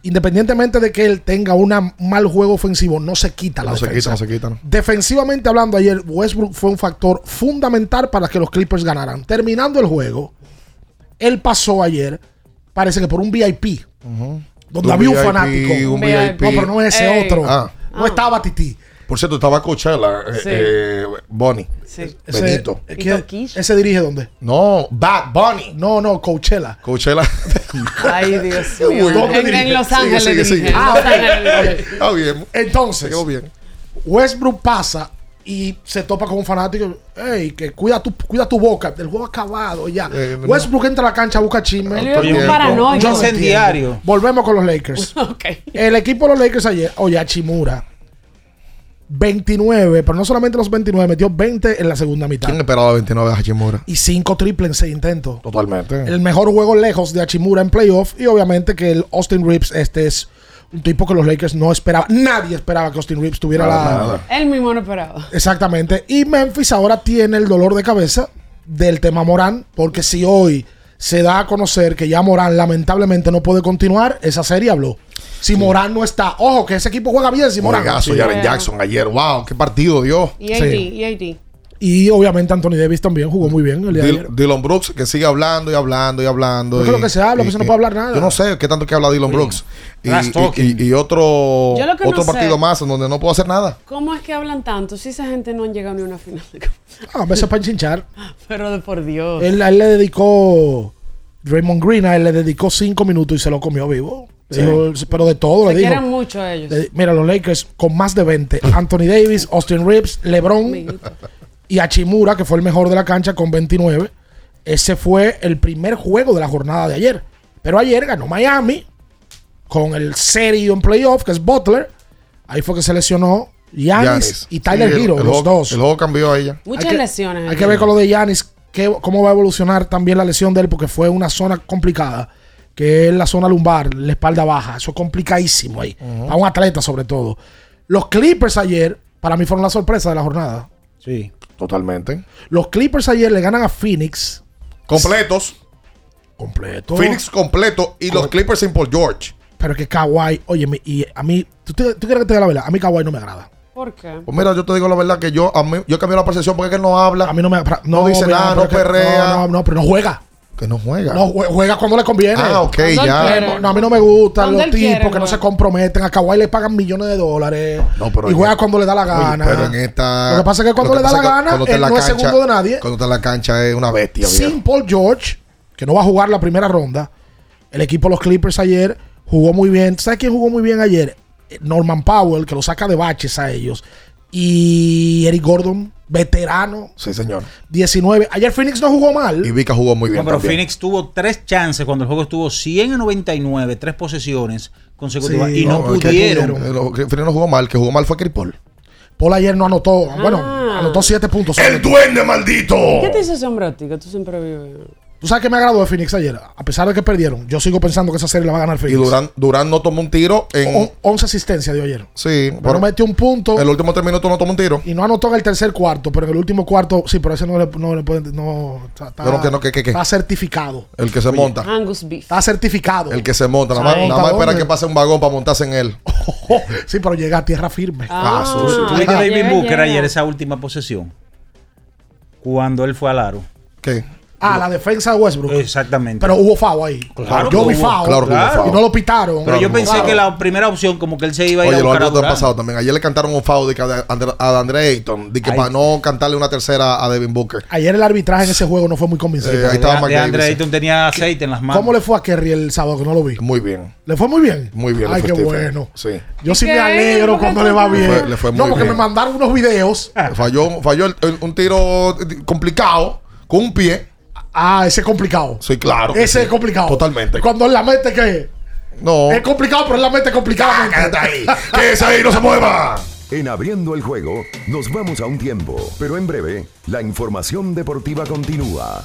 Independientemente de que él tenga un mal juego ofensivo, no se quita la No se quita, no se quita. ¿no? Defensivamente hablando, ayer Westbrook fue un factor fundamental para que los Clippers ganaran. Terminando el juego, él pasó ayer, parece que por un VIP, donde Un había un VIP, fanático. un No, VIP. pero no ese Ey. otro. Ah. No estaba Titi. Por cierto, estaba Coachella, eh, Sí. eh, Bonnie. Sí. Ese, Benito. ¿quién- ¿Y Toquish? ¿Ese dirige dónde? No, Bad Bunny. No, no, Coachella. Coachella. Ay, Dios mío. ¿Dónde En, en Los Sigue, Ángeles sigue, sigue. En Ah. Está bien. Entonces, Quedó bien. Westbrook pasa y se topa con un fanático. Ey, que cuida tu, cuida tu boca. El juego acabado ya. Eh, no. Westbrook entra a la cancha, busca chisme. Un incendiario. Volvemos con los Lakers. El equipo de los Lakers ayer, oye, Chimura. 29, pero no solamente los 29, metió 20 en la segunda mitad. ¿Quién esperaba 29 de Hachimura? Y 5 triples en 6 intentos. Totalmente. El mejor juego lejos de Hachimura en playoff. Y obviamente que el Austin Reeves, este es un tipo que los Lakers no esperaban. Nadie esperaba que Austin Reeves tuviera Nada, la. nada. Él mismo no esperaba. Exactamente. Y Memphis ahora tiene el dolor de cabeza del tema Morán, porque si hoy se da a conocer que ya Morán lamentablemente no puede continuar, esa serie habló. Si Morán no está, ojo, que ese equipo juega bien si Morán. Juegazo, Sí. Jaren Jackson ayer. Wow, qué partido dio. Y AD, Sí. y AD. Y obviamente Anthony Davis también jugó muy bien el día de Dil- ayer. Dylan Brooks que sigue hablando y hablando y hablando. ¿Qué es lo y- que se habla? Pues y- no puede hablar nada. Yo no sé qué tanto que habla Dylan Brooks. Y, Trash y- talking. y- y otro, que no otro sé- partido más en donde no puedo hacer nada. ¿Cómo es que hablan tanto si esa gente no han llegado ni a una final? Ah, a veces para enchinchar. Pero de por Dios. Él, a él le dedicó, Raymond Green, a él le dedicó cinco minutos y se lo comió vivo. Dijo, pero de todo Se le dijo. quieren mucho ellos. Le- Mira, los Lakers con más de 20. Anthony Davis, Austin Reeves, LeBron y Achimura, que fue el mejor de la cancha con 29. Ese fue el primer juego de la jornada de ayer. Pero ayer ganó Miami con el serio en playoff, que es Butler. Ahí fue que se lesionó Giannis. y Tyler Sí, Hero, el los juego- dos. El juego cambió a ella. Muchas Hay que- lesiones. Hay que ver con lo de qué- cómo va a evolucionar también la lesión de él, porque fue una zona complicada, que es la zona lumbar, la espalda baja. Eso es complicadísimo ahí. A un atleta, sobre todo. Los Clippers ayer, para mí fueron la sorpresa de la jornada. Sí. Totalmente. Los Clippers ayer le ganan a Phoenix. Completos. Completo. Phoenix completo y los Clippers sin Paul George. Pero que Kawhi, oye, y a mí, ¿tú, te- tú quieres que te diga la verdad? A mí Kawhi no me agrada. ¿Por qué? Pues mira, yo te digo la verdad que yo, a mí, yo cambié la percepción porque es que él no habla. A mí no me No dice mira, nada, no perrea. No, no, no, pero no juega. Que no juega. No, jue- juega cuando le conviene. Ah, ok, ya. No, no, a mí no me gustan los tipos quiere, que no juega. se comprometen. A Kawhi le pagan millones de dólares. No, pero y juega esta- cuando le da la Oye, gana. pero en esta. Lo que pasa es que cuando le da la gana, él la no es segundo de nadie. Cuando está en la cancha es una bestia, Sin viejo. Paul George, que no va a jugar la primera ronda, el equipo de los Clippers ayer jugó muy bien. ¿Sabes quién jugó muy bien ayer? Norman Powell, que lo saca de baches a ellos. Y Eric Gordon, veterano, Sí, señor. 19. Ayer Phoenix no jugó mal. Y Vika jugó muy No, bien. pero también. Phoenix tuvo tres chances cuando el juego estuvo 100 a 99, tres posesiones consecutivas Sí, y no, no, es que pudieron. pudieron. Eh, Phoenix no jugó mal, que jugó mal fue Chris Paul. Paul ayer no anotó. Bueno, Ah. anotó 7 puntos. ¡El duende maldito! ¿Qué te dice ese hombre a ti? Que tú siempre vives. ¿Tú sabes qué me agradó de Phoenix ayer? A pesar de que perdieron, yo sigo pensando que esa serie la va a ganar Y Phoenix. Durán, Durán no tomó un tiro en. On- 11 asistencias dio ayer. sí, Pero metió un punto el último tres minutos no tomó un tiro. y no anotó en el tercer cuarto, pero en el último cuarto, sí, pero ese no le, no le pueden. No, está, Pero que no, que- que- que. está certificado. El que se monta. Angus Beef. Está certificado. El que se monta. Nada Sí. más, nada más espera que pase un vagón para montarse en él. sí, pero llega a tierra firme. Ah, sucio. ¿Tú viste a David Booker ayer esa última posesión? Cuando él fue al aro. ¿Qué? Ah, la defensa de Westbrook. Exactamente. Pero hubo FAO ahí. Claro yo vi hubo, FAO. claro foul. Y no lo pitaron. Pero yo pensé Claro. que la primera opción, como que él se iba a ir Oye, a buscar a árbitros han Durant. pasado también. Ayer le cantaron un que a, Andre- a Andre Ayton, de que para no cantarle una tercera a Devin Booker. Ayer el arbitraje en ese juego no fue muy convincente. Eh, ahí estaba De- Davis. Ayton tenía aceite en las manos. ¿Cómo le fue a Kerry el sábado que no lo vi? Muy bien. ¿Le fue muy bien? Muy bien. Ay, qué bueno. Sí. Yo sí me alegro ¿Por qué cuando le va bien. Le fue- le fue no, muy porque bien. me mandaron unos videos. Falló, falló el- el- un tiro complicado con un pie. Ah, ese es complicado. Sí, claro. Ese sí. es complicado. Totalmente. Cuando él la mete, ¿qué? No. Es complicado, pero él la mete complicadamente. Quédate ahí. Quédese ahí, no se mueva. En abriendo el juego, nos vamos a un tiempo, pero en breve, la información deportiva continúa.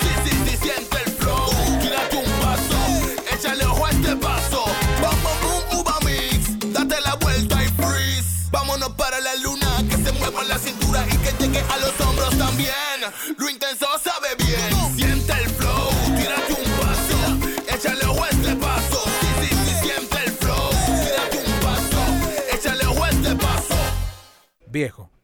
Vámonos para la luna. Que se mueva la cintura y que llegue a los hombros también. Lo intenso sabe bien. Siente el flow. Tírate un paso. Échale a este paso. Sí, sí, sí, siente el flow. Tírate un paso. Échale a este paso. Viejo,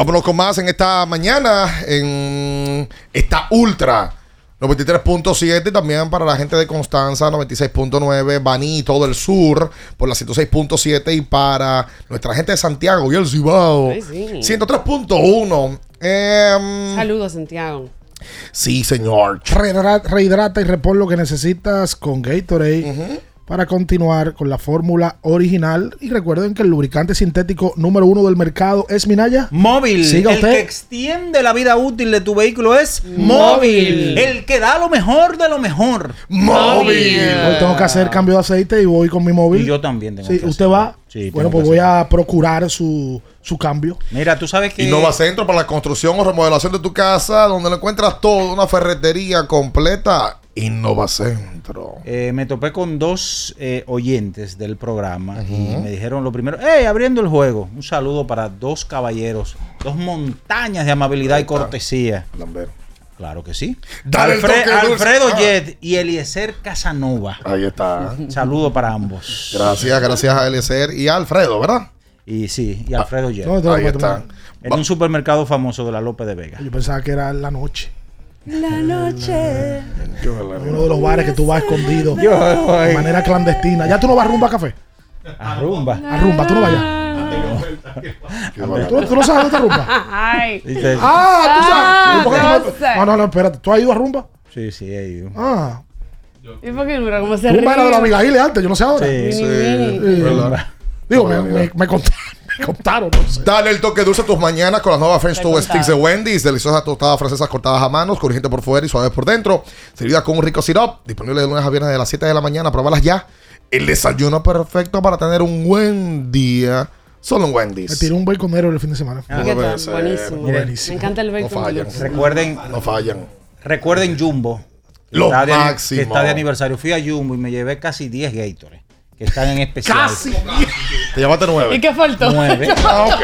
Vámonos con más en esta mañana, en esta Ultra 93.7, también para la gente de Constanza 96.9, Baní y todo el sur por la 106.7 y para nuestra gente de Santiago y el Cibao sí. 103.1. Em, Saludos, Santiago. sí, señor. Rehidra- Rehidrata y repon lo que necesitas con Gatorade para continuar con la fórmula original. Y recuerden que el lubricante sintético número uno del mercado es Minaya. Móvil. Siga el usted. que extiende la vida útil de tu vehículo es móvil. El que da lo mejor de lo mejor. Hoy tengo que hacer cambio de aceite y voy con mi móvil. Y yo también tengo Sí, que usted va. Sí, bueno, pues voy a procurar su, su cambio. Mira, tú sabes que. Innova Centro para la construcción o remodelación de tu casa, donde lo encuentras todo, una ferretería completa. Innova Centro. Eh, me topé con dos eh, oyentes del programa y me dijeron lo primero, hey, abriendo el juego, un saludo para dos caballeros, dos montañas de amabilidad y cortesía. Lambert. Claro que sí. Dale. Alfredo Ah. Jet y Eliezer Casanova. Ahí está. Saludo para ambos. Gracias, gracias a Eliezer y a Alfredo, ¿verdad? Y sí, y Alfredo Jet. ¿Dónde te lo Ahí está. En un supermercado famoso de la López de Vega. Yo pensaba que era en la noche. La noche. Uno de los bares que tú vas escondido. De manera clandestina. ¿Ya tú no vas a rumba a café? A rumba. A rumba, tú no vas allá. ¿Tú, tú no sabes dónde rumba? Ay. Ah, tú sabes. Ah, ¿Y por qué tú no no- sé. No, no, no, espérate. ¿Tú has ido a rumba? Sí, sí, he ido. Ah. ¿Y por qué mira cómo se Rumba era de la? Abigail antes, yo no sé ahora. Sí, Sí, Sí. Digo, me, me, me contaron, contaron, no sé. Dale el toque dulce a tus mañanas con las nuevas French Toast. Sticks de Wendy's. Deliciosas tostadas francesas cortadas a manos, crujiente por fuera y suaves por dentro. Servidas con un rico syrup. Disponible de lunes a viernes de las 7 de la mañana. Probalas ya. El desayuno perfecto para tener un buen día. Solo en Me Wendy's. tiré un baconero el fin de semana. ¿Y qué Puede tal? ser. Buenísimo. Buenísimo. Me encanta el No bacon. fallan. Recuerden, No fallan. recuerden Jumbo. Lo está de- máximo. Que está de aniversario. Fui a Jumbo y me llevé casi 10 Gatorade. Que están en especial. Casi. Te llamaste nueve. ¿Y qué faltó? Nueve. Ah, ok.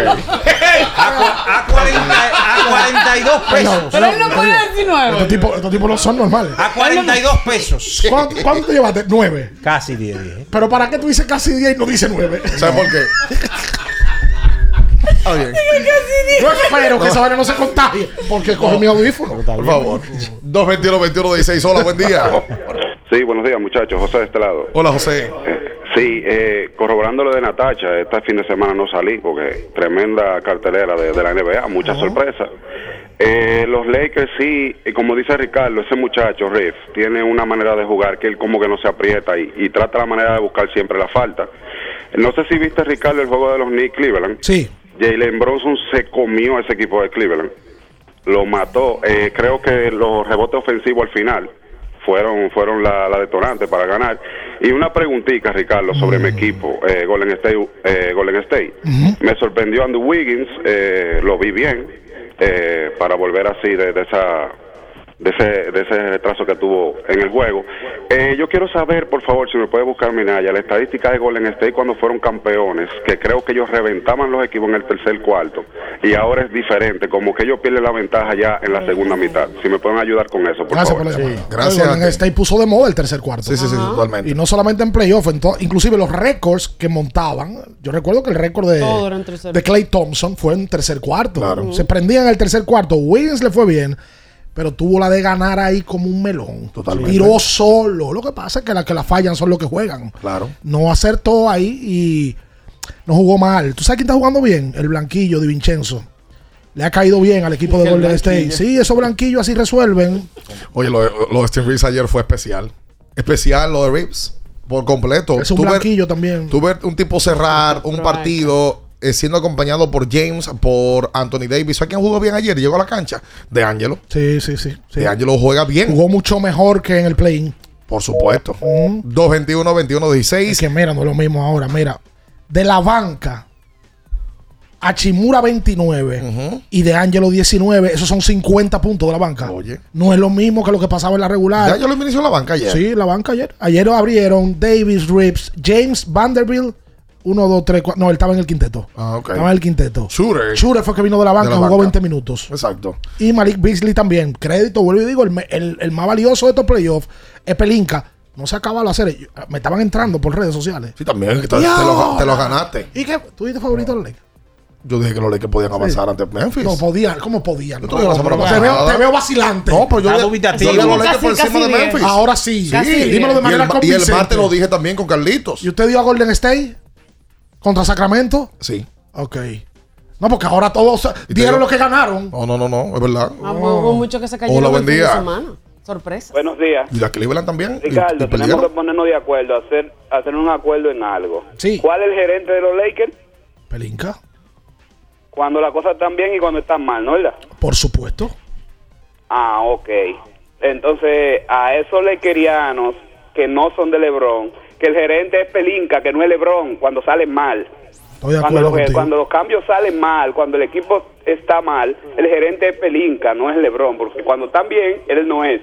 A, a 40 a 42 pesos. Pero él no puede decir Estos nuevo. tipos, estos tipos no son normales. A 42 pesos. ¿Cuánto, cuánto te llevaste? Nueve. Casi 10, 10. Pero ¿para qué tú dices casi diez y no dices nueve? ¿Sabes por qué? Bien. Yo espero que esa vaina no se contagie porque coge mi audífono. Por favor. 221-2116. Hola, buen día. Sí, buenos días, muchachos. José de este lado. Hola, José. Sí, eh, corroborando lo de Natacha, este fin de semana no salí porque tremenda cartelera de, de la NBA, mucha sorpresa. Eh, los Lakers sí, y como dice Ricardo, ese muchacho, Riff, tiene una manera de jugar que él como que no se aprieta y, y trata la manera de buscar siempre la falta. No sé si viste, Ricardo, el juego de los Knicks Cleveland. Sí. Jalen Bronson se comió a ese equipo de Cleveland. Lo mató. Eh, creo que los rebotes ofensivos al final fueron fueron la, la detonante para ganar. Y una preguntita, Ricardo, sobre mi equipo, eh, Golden State. eh, Golden State. Me sorprendió Andrew Wiggins, eh, lo vi bien eh, para volver así de, de esa de ese, de ese retraso que tuvo en el juego. Eh, yo quiero saber, por favor, si me puede buscar Minaya, la estadística de Golden State cuando fueron campeones, que creo que ellos reventaban los equipos en el tercer cuarto, y ahora es diferente, como que ellos pierden la ventaja ya en la segunda mitad. Si me pueden ayudar con eso, por Gracias por favor. la. Gracias a Golden. State puso de moda el tercer cuarto. Sí, sí, sí, totalmente. Y no solamente en playoff, inclusive los récords que montaban. Yo recuerdo que el récord de, de Clay Thompson fue en tercer cuarto. Claro. Se prendían en el tercer cuarto. Wiggins le fue bien, pero tuvo la de ganar ahí como un melón. Totalmente. Tiró solo. Lo que pasa es que las que la fallan son los que juegan. Claro. No acertó ahí y no jugó mal. ¿Tú sabes quién está jugando bien? El blanquillo de Vincenzo. Le ha caído bien al equipo de El Golden State. blanquillo. Sí, esos blanquillos así resuelven. Oye, lo, de- lo de Steve Reeves ayer fue especial. Especial lo de Reeves. Por completo. Es un Tú ver- blanquillo también. Tú ver un tipo cerrar un partido eh, siendo acompañado por James, por Anthony Davis. ¿Sabes quién jugó bien ayer? Llegó a la cancha. De Angelo. Sí, sí, sí. sí. De Angelo juega bien. Jugó mucho mejor que en el play-in. Por supuesto. Mm. 221 21 Es 16 que mira, no es lo mismo ahora. Mira, de la banca a Chimura 29 y de Angelo 19, esos son 50 puntos de la banca. Oye. No es lo mismo que lo que pasaba en la regular. De Angelo inició la banca ayer. Sí, la banca ayer. Ayer abrieron Davis, Rips, James Vanderbilt. 1, 2, 3, 4. No, él estaba en el quinteto. Ah, ok. Estaba en el quinteto. Shooter. Shooter fue que vino de la banca, De la jugó banca. 20 minutos. Exacto. Y Malik Beasley también. Crédito, vuelvo y digo, el, el- el más valioso de estos playoffs es Pelinka. No se acaba la serie. Yo- Me estaban entrando por redes sociales. Sí, también. que Te, te Y lo, ahora. te lo ganaste. ¿Y qué? ¿Tú dices favorito de los Lakers? Yo dije que los Lakers podían avanzar ante Memphis. No, podían. ¿Cómo podían? Te veo, te veo vacilante. No, pero yo Está le- dubitativo. yo le los Lakers por encima de Memphis. Ahora sí. Sí, dímelo de y, manera el, y el convincente. martes lo dije también con Carlitos. ¿Y usted dio a Golden State contra Sacramento? Sí. Ok. No, porque ahora todos dieron lo que ganaron. No, no, no, no. Es verdad. Ah, hubo muchos que se cayeron Hola, buen día. semana. Sorpresa. Buenos días. Y la Cleveland también. y- y Ricardo, tenemos que ponernos de acuerdo, hacer hacer un acuerdo en algo. Sí. ¿Cuál es el gerente de los Lakers? Pelinka, Cuando las cosas están bien y cuando están mal, ¿no verdad? por supuesto. Ah, ok. Entonces, a esos lakerianos que no son de LeBron, que el gerente es Pelinka, que no es LeBron, cuando salen mal. Estoy de Cuando acuerdo los, cuando los cambios salen mal, cuando el equipo está mal, el gerente es Pelinka, no es LeBron, porque cuando están bien, él no es.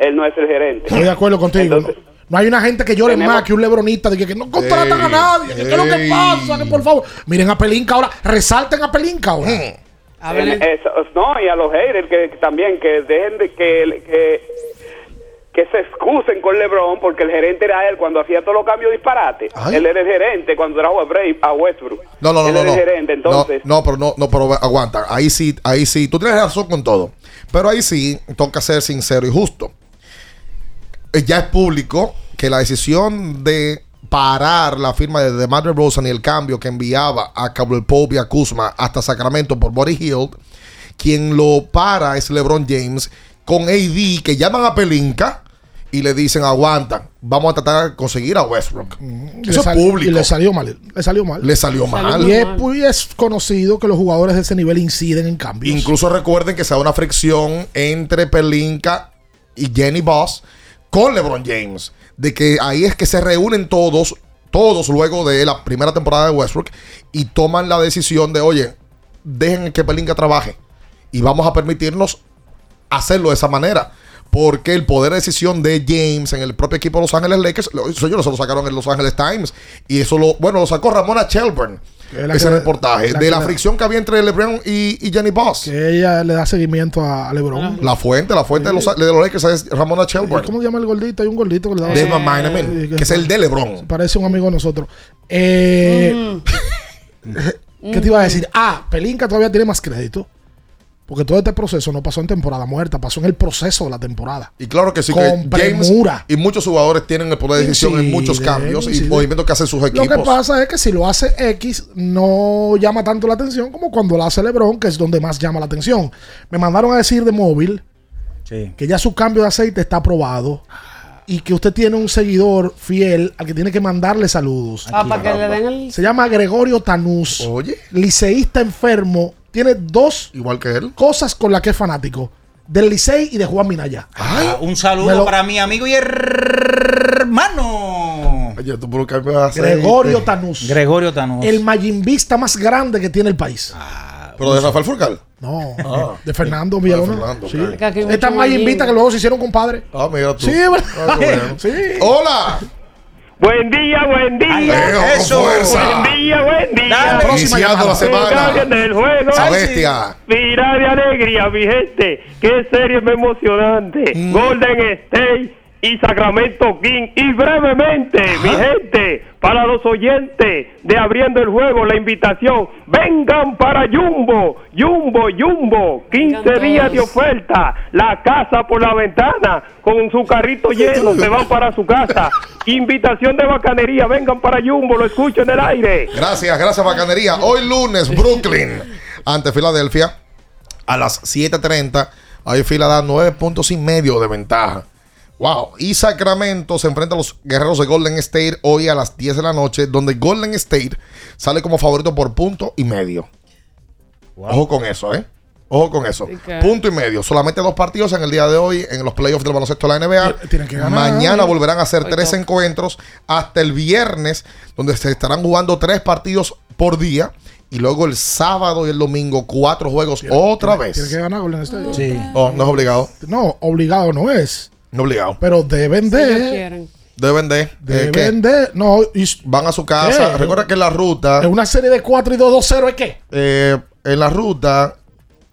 Él no es el gerente. Estoy de acuerdo contigo. Entonces, no, hay una gente que llore tenemos- más que un lebronista de que, que no contratan a nadie. que ¿Qué es lo que pasa? Que por favor. Miren a Pelinka ahora. Resalten a Pelinka ahora. En eso- no, y a los haters que que también que dejen de que, que, que se excusen con LeBron porque el gerente era él cuando hacía todos los cambios disparates. Él era el gerente cuando trajo a, Bray, a Westbrook. No, no, no, Él no. era no. el gerente, entonces. No, no, pero no, no, pero aguanta. Ahí sí, ahí sí. Tú tienes razón con todo. Pero ahí sí toca ser sincero y justo. Eh, Ya es público que la decisión de parar la firma de DeMar Rosen y el cambio que enviaba a Caldwell Pope y a Kuzma hasta Sacramento por Body Hill, quien lo para es LeBron James con AD que llaman a Pelinka y le dicen aguanta, vamos a tratar de conseguir a Westbrook. Y Eso es público. Y le salió mal. Le salió mal. Le salió mal. Y es, y es conocido que los jugadores de ese nivel inciden en cambios. Incluso recuerden que se da una fricción entre Pelinka y Jenny Boss con LeBron James. De que ahí es que se reúnen todos, todos luego de la primera temporada de Westbrook y toman la decisión de, oye, dejen que Pelinka trabaje y vamos a permitirnos hacerlo de esa manera. Porque el poder de decisión de James en el propio equipo de Los Ángeles Lakers, eso ellos lo sacaron en Los Ángeles Times. Y eso lo, bueno, lo sacó Ramona Shelburne. Ese que- reportaje la de la la- fricción que había entre LeBron y, y Jenny Boss. Que ella le da seguimiento a a LeBron. La fuente, la fuente de los, de los Lakers es Ramona Shelburne. ¿Cómo se llama el gordito? Hay un gordito que le da. Mineman, Sí, que es el de LeBron. Parece un amigo de nosotros. Eh, ¿Qué te iba a decir? Ah, Pelinka todavía tiene más crédito. Porque todo este proceso no pasó en temporada muerta, pasó en el proceso de la temporada. Y claro que sí, Con que James premura. y muchos jugadores tienen el poder de decisión en muchos cambios y movimientos que hacen sus Lo equipos. que pasa es que si lo hace X, no llama tanto la atención como cuando lo hace LeBron, que es donde más llama la atención. Me mandaron a decir de móvil que ya su cambio de aceite está aprobado y que usted tiene un seguidor fiel al que tiene que mandarle saludos. Ah, para que le den el. Se llama Gregorio Tanús. Oye. Liceísta enfermo. Tiene dos Igual que él. cosas con las que es fanático. Del Licey y de Juan Minaya. Ah, un saludo lo- para mi amigo y hermano. Oye, tú por. Gregorio Tanús. Gregorio Tanús. El mayimbista más grande que tiene el país. Pero de Rafael Furcal. No, Ah. de Fernando Villalona. Fernando, Sí. Que Esta mayimbita mayimbe. que luego se hicieron compadre. Ah, mira tú. Sí, ¿verdad? Ah, qué bueno. Sí. Hola. Buen día, buen día. Leo, con eso. fuerza. Buen día, buen. Próxima Iniciando la semana. del juego. Bestia. Mira de alegría, mi gente. Qué serie más emocionante. Mm. Golden State y Sacramento King. Y brevemente, mi gente, para los oyentes de Abriendo el Juego, la invitación. Vengan para Jumbo, Jumbo, Jumbo. 15 Vengan días de oferta. La casa por la ventana. Con su carrito lleno, se van para su casa. Invitación de bacanería. Vengan para Jumbo, lo escucho en el aire. Gracias, gracias, Bacanería. Hoy lunes, Brooklyn ante Filadelfia a las 7:30. Ahí Fila da 9 puntos y medio de ventaja. Wow. Y Sacramento se enfrenta a los guerreros de Golden State hoy a las 10 de la noche, donde Golden State sale como favorito por punto y medio. Ojo con eso, ¿eh? Ojo con eso. Punto y medio. Solamente dos partidos en el día de hoy en los playoffs del baloncesto de la NBA. Tienen que ganar. Mañana volverán a hacer Hoy tres encuentros hasta el viernes, donde se estarán jugando tres partidos por día. Y luego el sábado y el domingo, cuatro juegos otra Tiene vez. que ganar Golden State. Sí. Oh, no es obligado. No, obligado no es. No obligado. Pero deben de. Deben de. eh. Deben de. No, y- Van a su casa. ¿Qué? Recuerda que en la ruta. en una serie de 4 y 2, 2, 0 es qué? eh, en la ruta,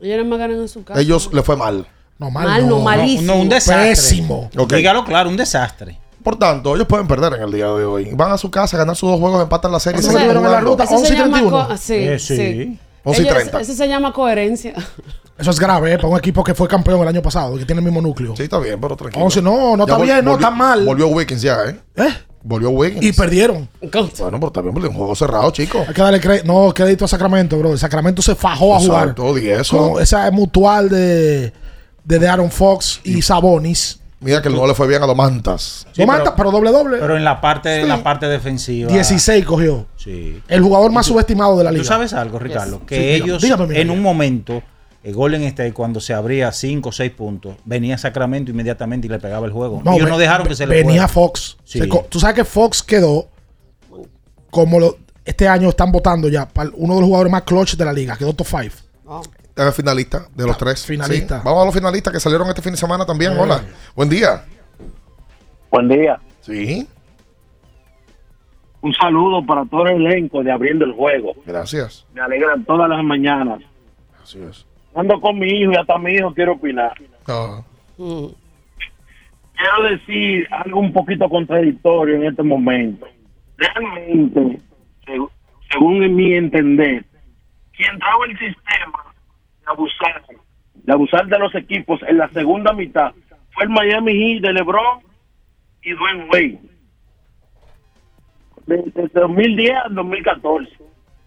Ellos más ganan en su casa. ellos le fue mal. No, mal, Mal, no, no. malísimo. No, un desastre. Pésimo. Ok. Dígalo claro, un desastre. Por tanto, ellos pueden perder en el día de hoy. Van a su casa, ganar sus dos juegos, empatan la serie y ¿Cuándo siguen salieron en la ruta? Eso se 11 y llama 31. co- sí, Eh, sí. sí. 11 y Ellos- 30. Eso se llama coherencia. Eso es grave, ¿eh? Para un equipo que fue campeón el año pasado, que tiene el mismo núcleo. Sí, está bien, pero tranquilo. 11, no, no Ya está bien, no, está mal. Volvió Wiggins ya, ¿eh? ¿Eh? Volvió Wiggins. Y perdieron. Bueno, pero está bien, porque un juego cerrado, chico. Hay que darle crédito. No, crédito a Sacramento, bro. Sacramento se fajó a jugar. Exacto, y eso. Con esa mutual de, de, de Aaron Fox y Sabonis. Mira que no le fue bien a los Mantas. Lo mata, pero doble doble. Pero en la parte, en la parte defensiva. 16 cogió. Sí. El jugador más subestimado de la liga. ¿Tú sabes algo, Ricardo? Que Sí, ellos, dígame, en un momento, el Golden State, cuando se abría 5 o 6 puntos, venía Sacramento inmediatamente y le pegaba el juego. ellos ve- no dejaron que se le Venía fuera. Fox. Sí. Se Tú sabes que Fox quedó como lo- este año están votando ya para uno de los jugadores más clutch de la liga. Quedó top 5. Es finalista de los tres. finalista. Sí. Vamos a los finalistas que salieron este fin de semana también. Eh. Hola. Buen día. Buen día. Sí. Un saludo para todo el elenco de Abriendo el Juego. Gracias. Me alegran todas las mañanas Así es. Ando con mi hijo y hasta mi hijo quiere opinar. Ah. Quiero decir algo un poquito contradictorio en este momento. Realmente, seg- según en mi entender, quien trajo el sistema de abusar, de abusar de los equipos en la segunda mitad fue el Miami Heat de LeBron y Dwayne Wade. Desde 2010 al 2014.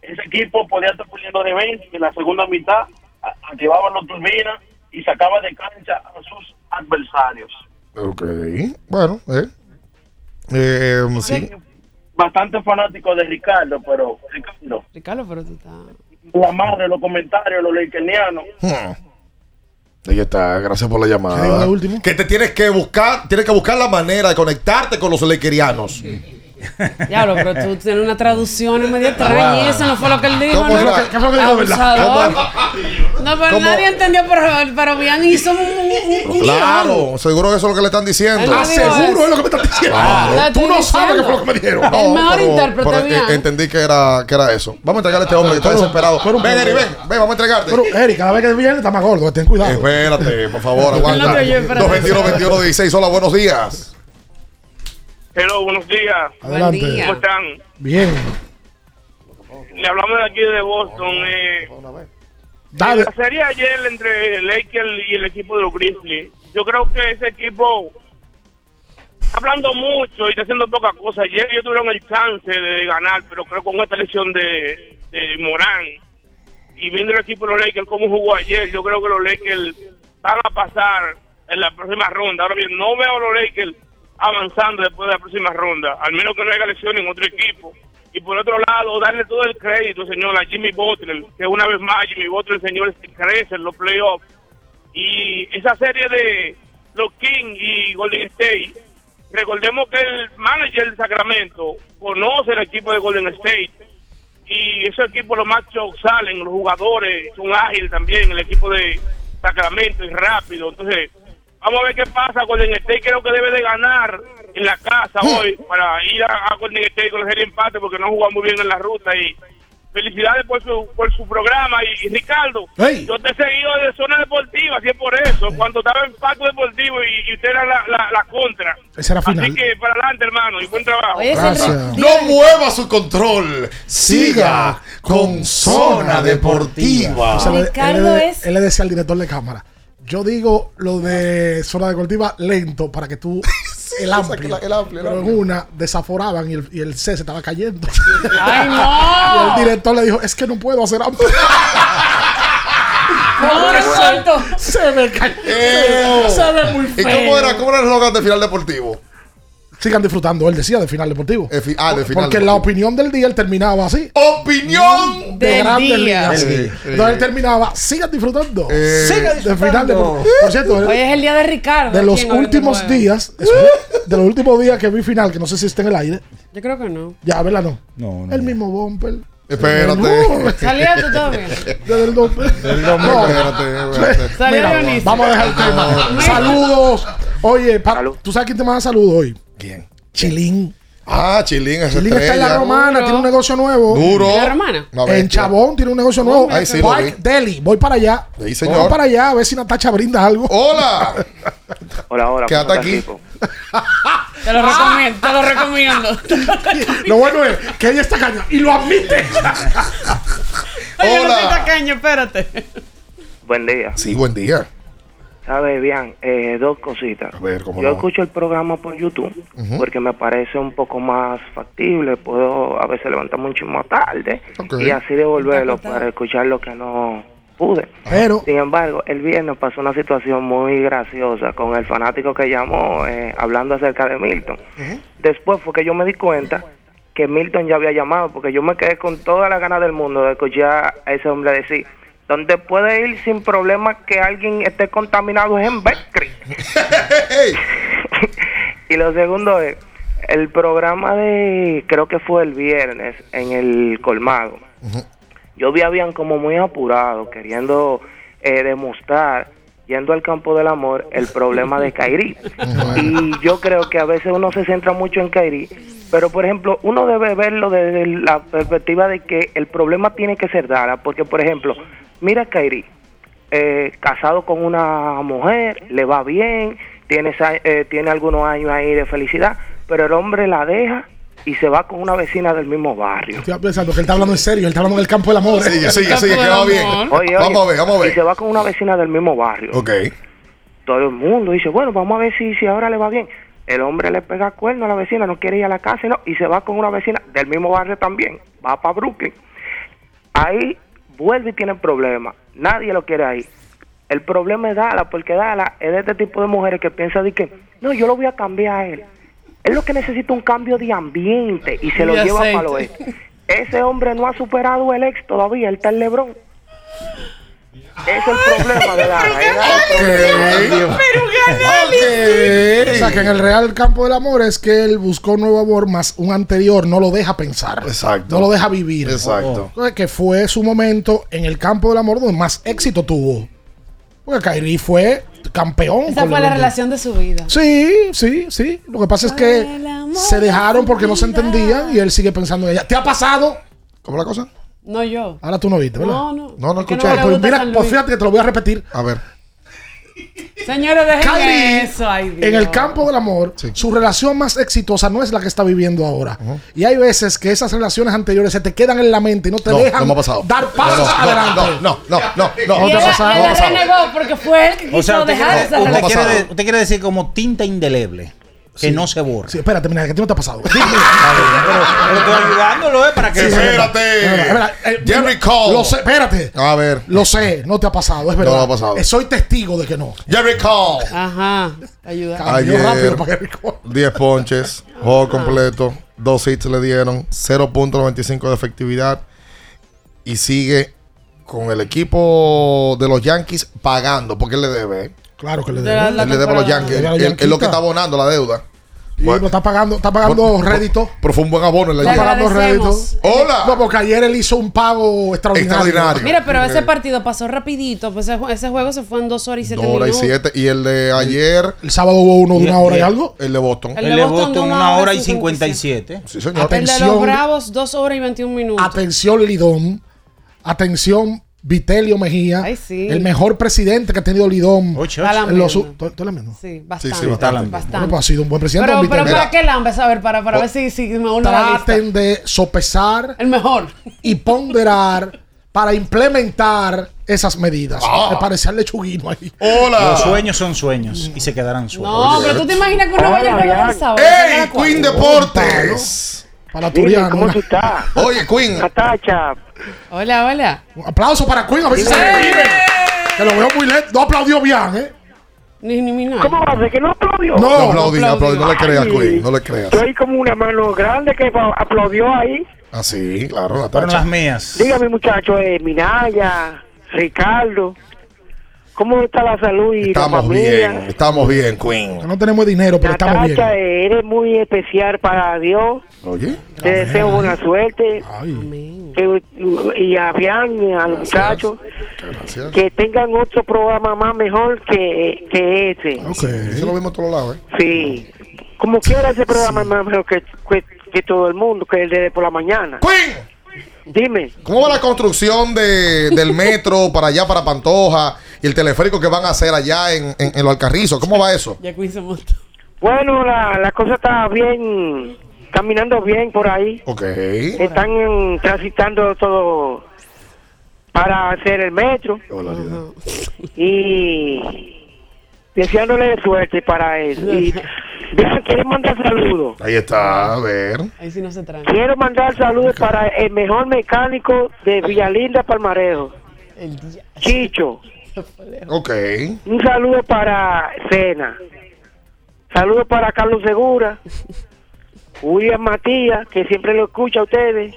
Ese equipo podía estar poniendo de 20 y en la segunda mitad activaban los turbinas y sacaba de cancha a sus adversarios. Ok. Bueno, eh. Eh, sí. Bastante fanático de Ricardo, pero Ricardo, Ricardo, pero tú estás. la madre, los comentarios, los leikenianos. Hmm. Ahí está, gracias por la ¿Qué dijo llamada. Que te tienes que buscar, tienes que buscar la manera de conectarte con los lequerianos. Diablo, pero tú tienes una traducción medio extraña y eso no fue lo que él dijo, ¿Cómo ¿no? ¿Qué fue lo que dijo, verdad? No, pero ¿Cómo? nadie entendió, pero, pero bien hizo un, un. Claro, seguro que eso es lo que le están diciendo. No Ah, seguro es lo que me estás diciendo. Ah, Tú no sabes qué fue lo que me dijeron. El mejor intérprete, pero, bien. entendí que era, que era eso. Vamos a entregarle a este hombre que está desesperado. ven, Eri, ven, ven, vamos a entregarte. Pero, Eric, cada vez que viene está más gordo. Ten cuidado. Espérate, por favor, No aguanta. oyó, espérate. 221 21 16 Hola, buenos días. Hello, buenos días. Adelante. Buen día. ¿Cómo están? Bien. Le hablamos de aquí de Boston. Eh, Dale. La serie ayer entre Lakers y el equipo de los Grizzlies, yo creo que ese equipo está hablando mucho y está haciendo poca cosa. Ayer ellos tuvieron el chance de ganar, pero creo con esta lesión de, de Morán y viendo el equipo de los Lakers cómo jugó ayer, yo creo que los Lakers van a pasar en la próxima ronda. Ahora bien, no veo a los Lakers avanzando después de la próxima ronda, al menos que no haya lesión en otro equipo. Y por otro lado, darle todo el crédito, señor, a Jimmy Butler, que una vez más Jimmy Butler, señor, se crece en los playoffs. Y esa serie de los Kings y Golden State, recordemos que el manager de Sacramento conoce el equipo de Golden State y ese equipo los machos salen, los jugadores son ágiles también, el equipo de Sacramento es rápido, entonces vamos a ver qué pasa, Golden State creo que debe de ganar en la casa hoy para ir a, a Golden State con el empate porque no jugado muy bien en la ruta y felicidades por su, por su programa y, y Ricardo, Hey. yo te he seguido de zona deportiva, así es por eso, cuando estaba en Pacto Deportivo y, y usted era la, la, la contra. Esa era Así final. que para adelante hermano y buen trabajo. Gracias. No mueva su control. Siga con Zona Deportiva. O sea, él- Ricardo él, es- él le decía al director de cámara. Yo digo lo de zona deportiva lento para que tú el amplio. el amplio, el pero amplio. en una desaforaban y el, y el C se estaba cayendo. ¡Ay, y no! el director le dijo, es que no puedo hacer amplio. ¡No, no suelto! se me cayó. Se ve muy ¿Y feo. cómo era, cómo era el eslogan de final deportivo? Sigan disfrutando, él decía, del final deportivo. El fi- ah, del final Porque la opinión del día él terminaba así. Opinión. De Del grandes día. ligas. Sí, sí. sí. Entonces él terminaba, sigan disfrutando. Eh, sigan del final deportivo. Por cierto, Hoy es el día de Ricardo. de los últimos días, eso, de los últimos días que vi final, que no sé si está en el aire, Yo creo que no. ya, ¿verdad? No. No, no. El mismo bumper. Espérate. No, ¿Salía tú todo bien? Desde el dos- No. Espérate, espérate. Mira, vamos a dejar el tema. Saludos. Oye, pa- ¿tú sabes quién te manda saludos hoy? ¿Quién? Chilín. Ah, Chilín es Chilín está en la romana, Duro. tiene un negocio nuevo. Duro. ¿Y la romana? Una En. Chabón tiene un negocio nuevo. Ay, sí, lo. Deli. Voy para allá. Sí, señor. Voy para allá a ver si Natacha brinda algo. Hola. Hola, hola. Quédate aquí. Te lo recomiendo. Te lo recomiendo. Lo bueno es que ella está caña y lo admite. Oye, no Hola. soy tacaño, espérate. Buen día. Sí, buen día. ¿Sabes, bien? Eh, dos cositas. A ver, cómo Yo no. escucho el programa por YouTube porque me parece un poco más factible. Puedo a veces levantarme un chismo tarde y así devolverlo para escuchar lo que no pude. Pero, Sin embargo, el viernes pasó una situación muy graciosa con el fanático que llamó eh, hablando acerca de Milton. Después fue que yo me di cuenta que Milton ya había llamado porque yo me quedé con toda la ganas del mundo de escuchar a ese hombre decir, donde puede ir sin problema que alguien esté contaminado es en Betcris. y lo segundo es, el programa de, creo que fue el viernes, en el colmado. Yo vi a Bian como muy apurado, queriendo eh, demostrar, yendo al campo del amor, el problema de Kairi. y yo creo que a veces uno se centra mucho en Kairi, pero por ejemplo, uno debe verlo desde la perspectiva de que el problema tiene que ser Dara, porque por ejemplo, Mira, Kairi, eh, casado con una mujer, le va bien, tiene, eh, tiene algunos años ahí de felicidad, pero el hombre la deja y se va con una vecina del mismo barrio. Estoy pensando que él está hablando en serio, él está hablando en el campo del amor. Sigue, sigue, sigue, que va bien. Oye, oye, Vamos a ver, vamos a Y ver. se va con una vecina del mismo barrio. Ok. Todo el mundo dice, bueno, vamos a ver si, si ahora le va bien. El hombre le pega cuerno a la vecina, no quiere ir a la casa no, y se va con una vecina del mismo barrio también. Va para Brooklyn. Ahí vuelve y tiene problemas. Nadie lo quiere ahí. El problema es Dala, porque Dala es de este tipo de mujeres que piensa de que, no, yo lo voy a cambiar a él. Él lo que necesita un cambio de ambiente y se lo Y lleva aceite. para el oeste. Ese hombre no ha superado el ex todavía, él está en Lebrón. Es el problema de es Dala el problema. O sea, que en el real campo del amor es que él buscó un nuevo amor, más un anterior no lo deja pensar. Exacto. No lo deja vivir. Exacto. Entonces, que fue su momento en el campo del amor donde más éxito tuvo. Porque Kyrie fue campeón. Esa fue la relación de su vida. Sí, sí, sí. Lo que pasa es que se dejaron porque no se entendían y él sigue pensando en ella. ¿Te ha pasado? ¿Cómo la cosa? No yo. Ahora tú no viste, ¿verdad? No, no. No, no escuché. no Pues mira, pues fíjate que te lo voy a repetir. A ver. Señores, dejen Kyrie, eso. Ay, en el campo del amor, su relación más exitosa no es la que está viviendo ahora. Y hay veces que esas relaciones anteriores se te quedan en la mente y no te No, dejan no me ha pasado. dar pasos No, no, no, adelante. No, no, no, no. No pasado. él No te ha pasado. renegó porque fue él que quiso O sea, usted dejar esa usted relación. quiere usted quiere decir como tinta indeleble. Que Sí. no se borra. Sí, espérate, mira, que a ti no te ha pasado. Pero, pero estoy ayudándolo, ¿eh? Para que Sí. Espérate. Eh, Jerry Cole. Lo sé, espérate. A ver. Lo sé, no te ha pasado, es verdad. me ha pasado. Eh, Soy testigo de que no. Jerry Cole. Ajá. Ayuda. Ayer, rápido para Jerry Cole. 10 ponches, juego completo, dos hits le dieron, 0.95 de efectividad y sigue con el equipo de los Yankees pagando porque él le debe. Claro que le De debe. la- la Él le debe a los. Yankees. Es lo que está abonando la deuda. Y lo está pagando, está pagando Por- rédito. Pero fue un buen abono. Le Está pagando rédito. Hola. No, porque ayer él hizo un pago extraordinario. Extraordinario. Mira, pero ese partido pasó rapidito. Pues ese, ju- ese juego se fue en dos horas y siete Dos horas y siete. Y el de ayer, El sábado hubo uno de Y- una hora y y- algo. el de Boston. El El de Boston de una hora y 57. Sí, señor. Ate- El de los Atención. Bravos, dos horas y 21 minutos. Atención, Lidón. Atención, Vitelio Mejía. Ay, sí. El mejor presidente que ha tenido Lidón. Ocho, Está ocho. En los. ¿tú- la? Sí, bastante. sí, bastante. bastante. Bueno, pues ha sido un buen presidente. Pero, pero. ¿para qué lambes? A ver, para, para ver si, si me uno a la. Traten de sopesar El mejor. y ponderar para implementar esas medidas. Ah. Me parecía el lechuguino ahí. Hola. Los sueños son sueños y se quedarán sueños. No, pero tú te imaginas que uno vaya a. ¡Ey, Queen Deportes! Para Turiano. ¿cómo tú estás? Oye, Queen. Natacha, Hola, hola. Un aplauso para Queen, a ver si se revive. Que lo veo muy lento. No aplaudió bien, ¿eh? Ni, ni, ni nada. ¿cómo va a ser que no aplaudió? No. No aplaudí, aplaudí. No le creas. Queen. No le creas. Yo oí como una mano grande que aplaudió ahí. Ah, sí, claro, Fueron las Natacha. mías. Dígame, muchacho, eh, Minaya, Ricardo, ¿cómo está la salud y la Estamos familia? bien, estamos bien, Queen. Que no tenemos dinero, pero estamos bien. Eres muy especial para Dios. Oye, Te deseo buena suerte. Ay. Que- y a Bian y a los muchachos gracias. que tengan otro programa más mejor que, que ese. Ok. Eso lo vimos a todos lados, ¿eh? Sí. Como quiera ese programa es más mejor que, que, que todo el mundo, que el de por la mañana. Queen, Dime. ¿cómo va la construcción de, del metro para allá, para Pantoja y el teleférico que van a hacer allá en, en, en los Alcarrizos? ¿Cómo va eso? Bueno, la, la cosa está bien, caminando bien por ahí. Ok. Están transitando todo para hacer el metro y deseándole suerte para eso. Y quiero mandar saludos. Ahí está, a ver. Ahí sí no se trae. Quiero mandar saludos para el mejor mecánico de Villalinda Palmarejo, El día. Chicho. Ok. Un saludo para Cena. Saludos para Carlos Segura. William Matías, que siempre lo escucha a ustedes.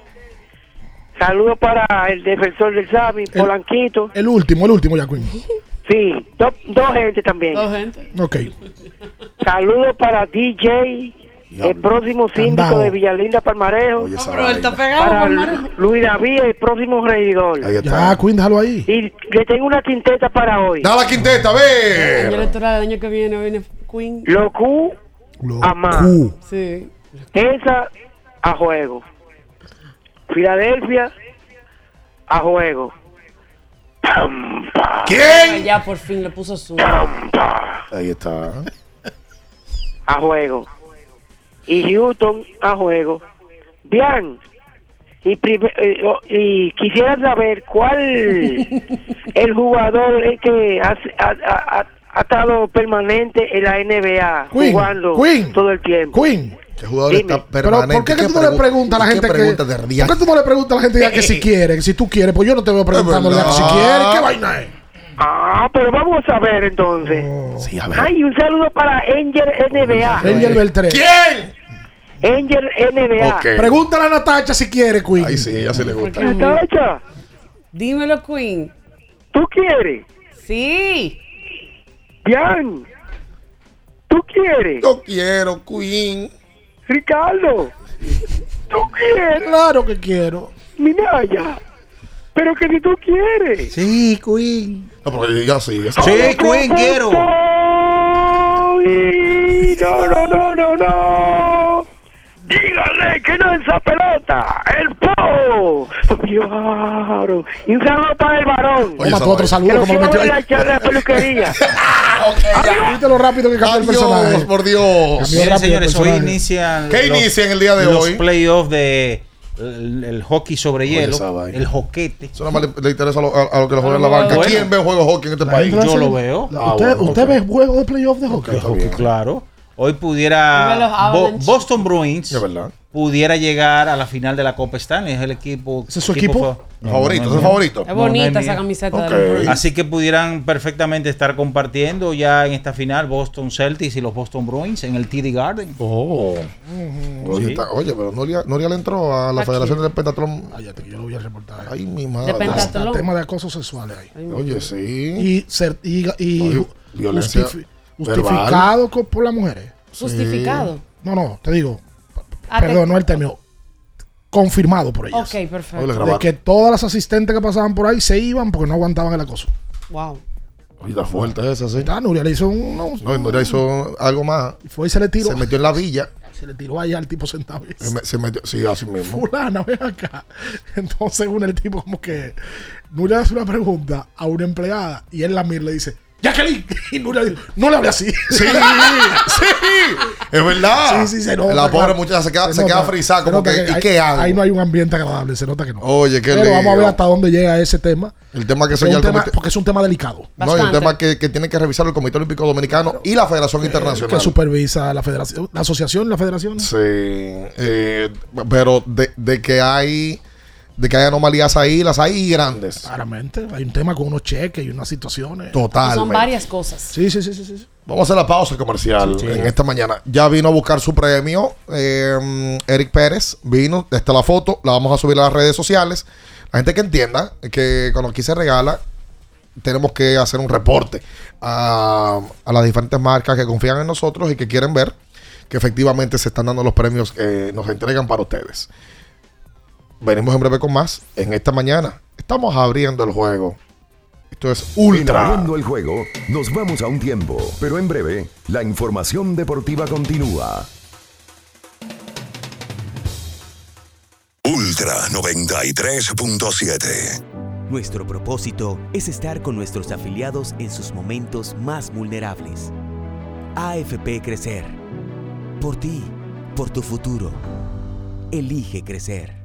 Saludos para el defensor del Sami, Polanquito. El último, el último ya, Queen. Sí, do- dos gente también. Dos gente. Ok. Saludos para DJ, el próximo síndico de Villalinda Palmarejo. Oye, esa Pero él está pegado, Para Palmarejo. Luis David, el próximo regidor. Ahí está. Ya, Queen, déjalo ahí. Y le tengo una quinteta para hoy. Dale la quinteta, a El año electoral año que viene viene Queen. Lo Q, Lo- Amá. Q. Sí. Esa a juego. Filadelfia a juego. ¿Quién? Ya por fin le puso su. Ahí está. a juego. Y Houston a juego. Bien. Y, eh, oh, y quisiera saber cuál el jugador es que ha, ha- ha- ha- ha estado permanente en la NBA Queen, jugando Queen, todo el tiempo. Queen. ¿Qué jugador Dime. está Pero permanente? ¿por qué, que ¿Qué tú no le pregu- preguntas a la gente que ¿Por qué tú no le preguntas a la gente ya que si quiere, que si tú quieres? Pues yo no te voy preguntando ya que si quiere, ¿qué vaina es? Ah, pero vamos a ver entonces. Sí, a ver. Ay, un saludo para Angel NBA. Angel Beltré. ¿Quién? Angel NBA. Ok. Pregúntale a Natacha si quiere, Queen. Ay, sí, ella sí le gusta. Natacha, Dímelo, Queen. ¿tú quieres? Sí. Bien. ¿Tú quieres? Yo quiero, Queen. Ricardo, ¿tú quieres? Claro que quiero. Minaya. Pero que si tú quieres. Sí, Queen. No, pero ya sí. esa- Sí, Queen, quiero. No, no, no, no, no. Dígale que no esa pelota. El po. Claro. Y un saludo para el varón. Toma tú otro saludo Que lo como metió ahí. la charla de peluquería. ¿Viste lo rápido que cambió el Adiós, personaje? por Dios. Miren, señores, hoy inician. ¿Qué los- inicia en el día de los hoy? playoffs de el, el hockey sobre Oye, hielo, el joquete. Eso nada más le, le interesa a, lo- a- a los que lo juegan en la banca. Bueno. ¿Quién ve juegos de hockey en este país? Yo lo veo. Ah, ¿Usted, bueno, usted ok. ve juegos de playoff de hockey? Claro. Hoy pudiera los Bo-. Boston Bruins Es verdad. pudiera llegar a la final de la Copa Stanley. Es el equipo. ¿Ese es su equipo? fa- Favorito, No, ¿es no, no. favorito? Es no bonita es esa camiseta de los. Así que pudieran perfectamente estar compartiendo ya en esta final Boston Celtics y los Boston Bruins en el TD Garden. Oh. Sí. está- oye, pero Nuria, Nuria le entró a la Aquí. Federación del Pentatlón. Cállate, que yo lo voy a reportar. Ay, mi De madre. Hasta tema de acoso sexual ahí. Oye, sí. Y, ser- y, y violencia. Justificado por las mujeres. Justificado. No, no, te digo. Ah, te- Perdón, no el término. Confirmado por ellas. Ok, perfecto. De que todas las asistentes que pasaban por ahí se iban porque no aguantaban el acoso. Wow. Oye, está fuerte esa, sí. Ah, Nuria le hizo un. no, No, y Nuria hizo algo más. fue y se le tiró. Se metió en la villa. Se le tiró allá al tipo sentado. y Se, me- se metió, sí, así mismo. Fulana, ven acá. Entonces, según el tipo, como que Nuria le hace una pregunta a una empleada y él la mira y le dice, Jacqueline. Y Nuria le dice, no le hable así. Sí, sí, es verdad. Sí, sí, se nota. La pobre claro. muchacha se queda, se nota, queda frisada, se como nota que, ¿y ahí- qué hago? Ahí no hay un ambiente agradable, se nota que no. Oye, qué Pero vamos a ver lío. hasta dónde llega ese tema. El tema que se un el tema- comité- porque es un tema delicado. No, y un Bastante. tema que, que tiene que revisar el Comité Olímpico Dominicano y la Federación Internacional. Que supervisa la federación, la asociación, la federación. Sí, eh, pero de, de que hay de que hay anomalías ahí, las hay y grandes. Claramente. Hay un tema con unos cheques y unas situaciones. Totalmente. Son varias cosas. Sí, sí, sí, sí. sí. Vamos a hacer la pausa comercial Sí, sí. en esta mañana. Ya vino a buscar su premio. eh, Eric Pérez vino. Está la foto. La vamos a subir a las redes sociales. La gente que entienda que cuando aquí se regala, tenemos que hacer un reporte a, a las diferentes marcas que confían en nosotros y que quieren ver que efectivamente se están dando los premios que nos entregan para ustedes. Venimos en breve con más en esta mañana. Estamos abriendo el juego. Esto es En ultra. Abriendo el juego, nos vamos a un tiempo, pero en breve, la información deportiva continúa. Ultra 93.7. Nuestro propósito es estar con nuestros afiliados en sus momentos más vulnerables. AFP Crecer. Por ti, por tu futuro. Elige crecer.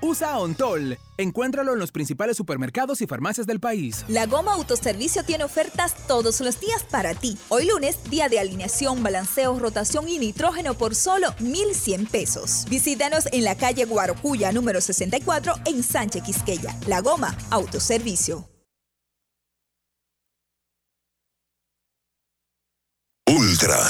usa Ontol. Encuéntralo en los principales supermercados y farmacias del país. La Goma Autoservicio tiene ofertas todos los días para ti. Hoy lunes, día de alineación, balanceo, rotación y nitrógeno por solo 1,100 pesos. Visítanos en la calle Guarocuya, número 64, en Sánchez Quisqueya. La Goma Autoservicio. Ultra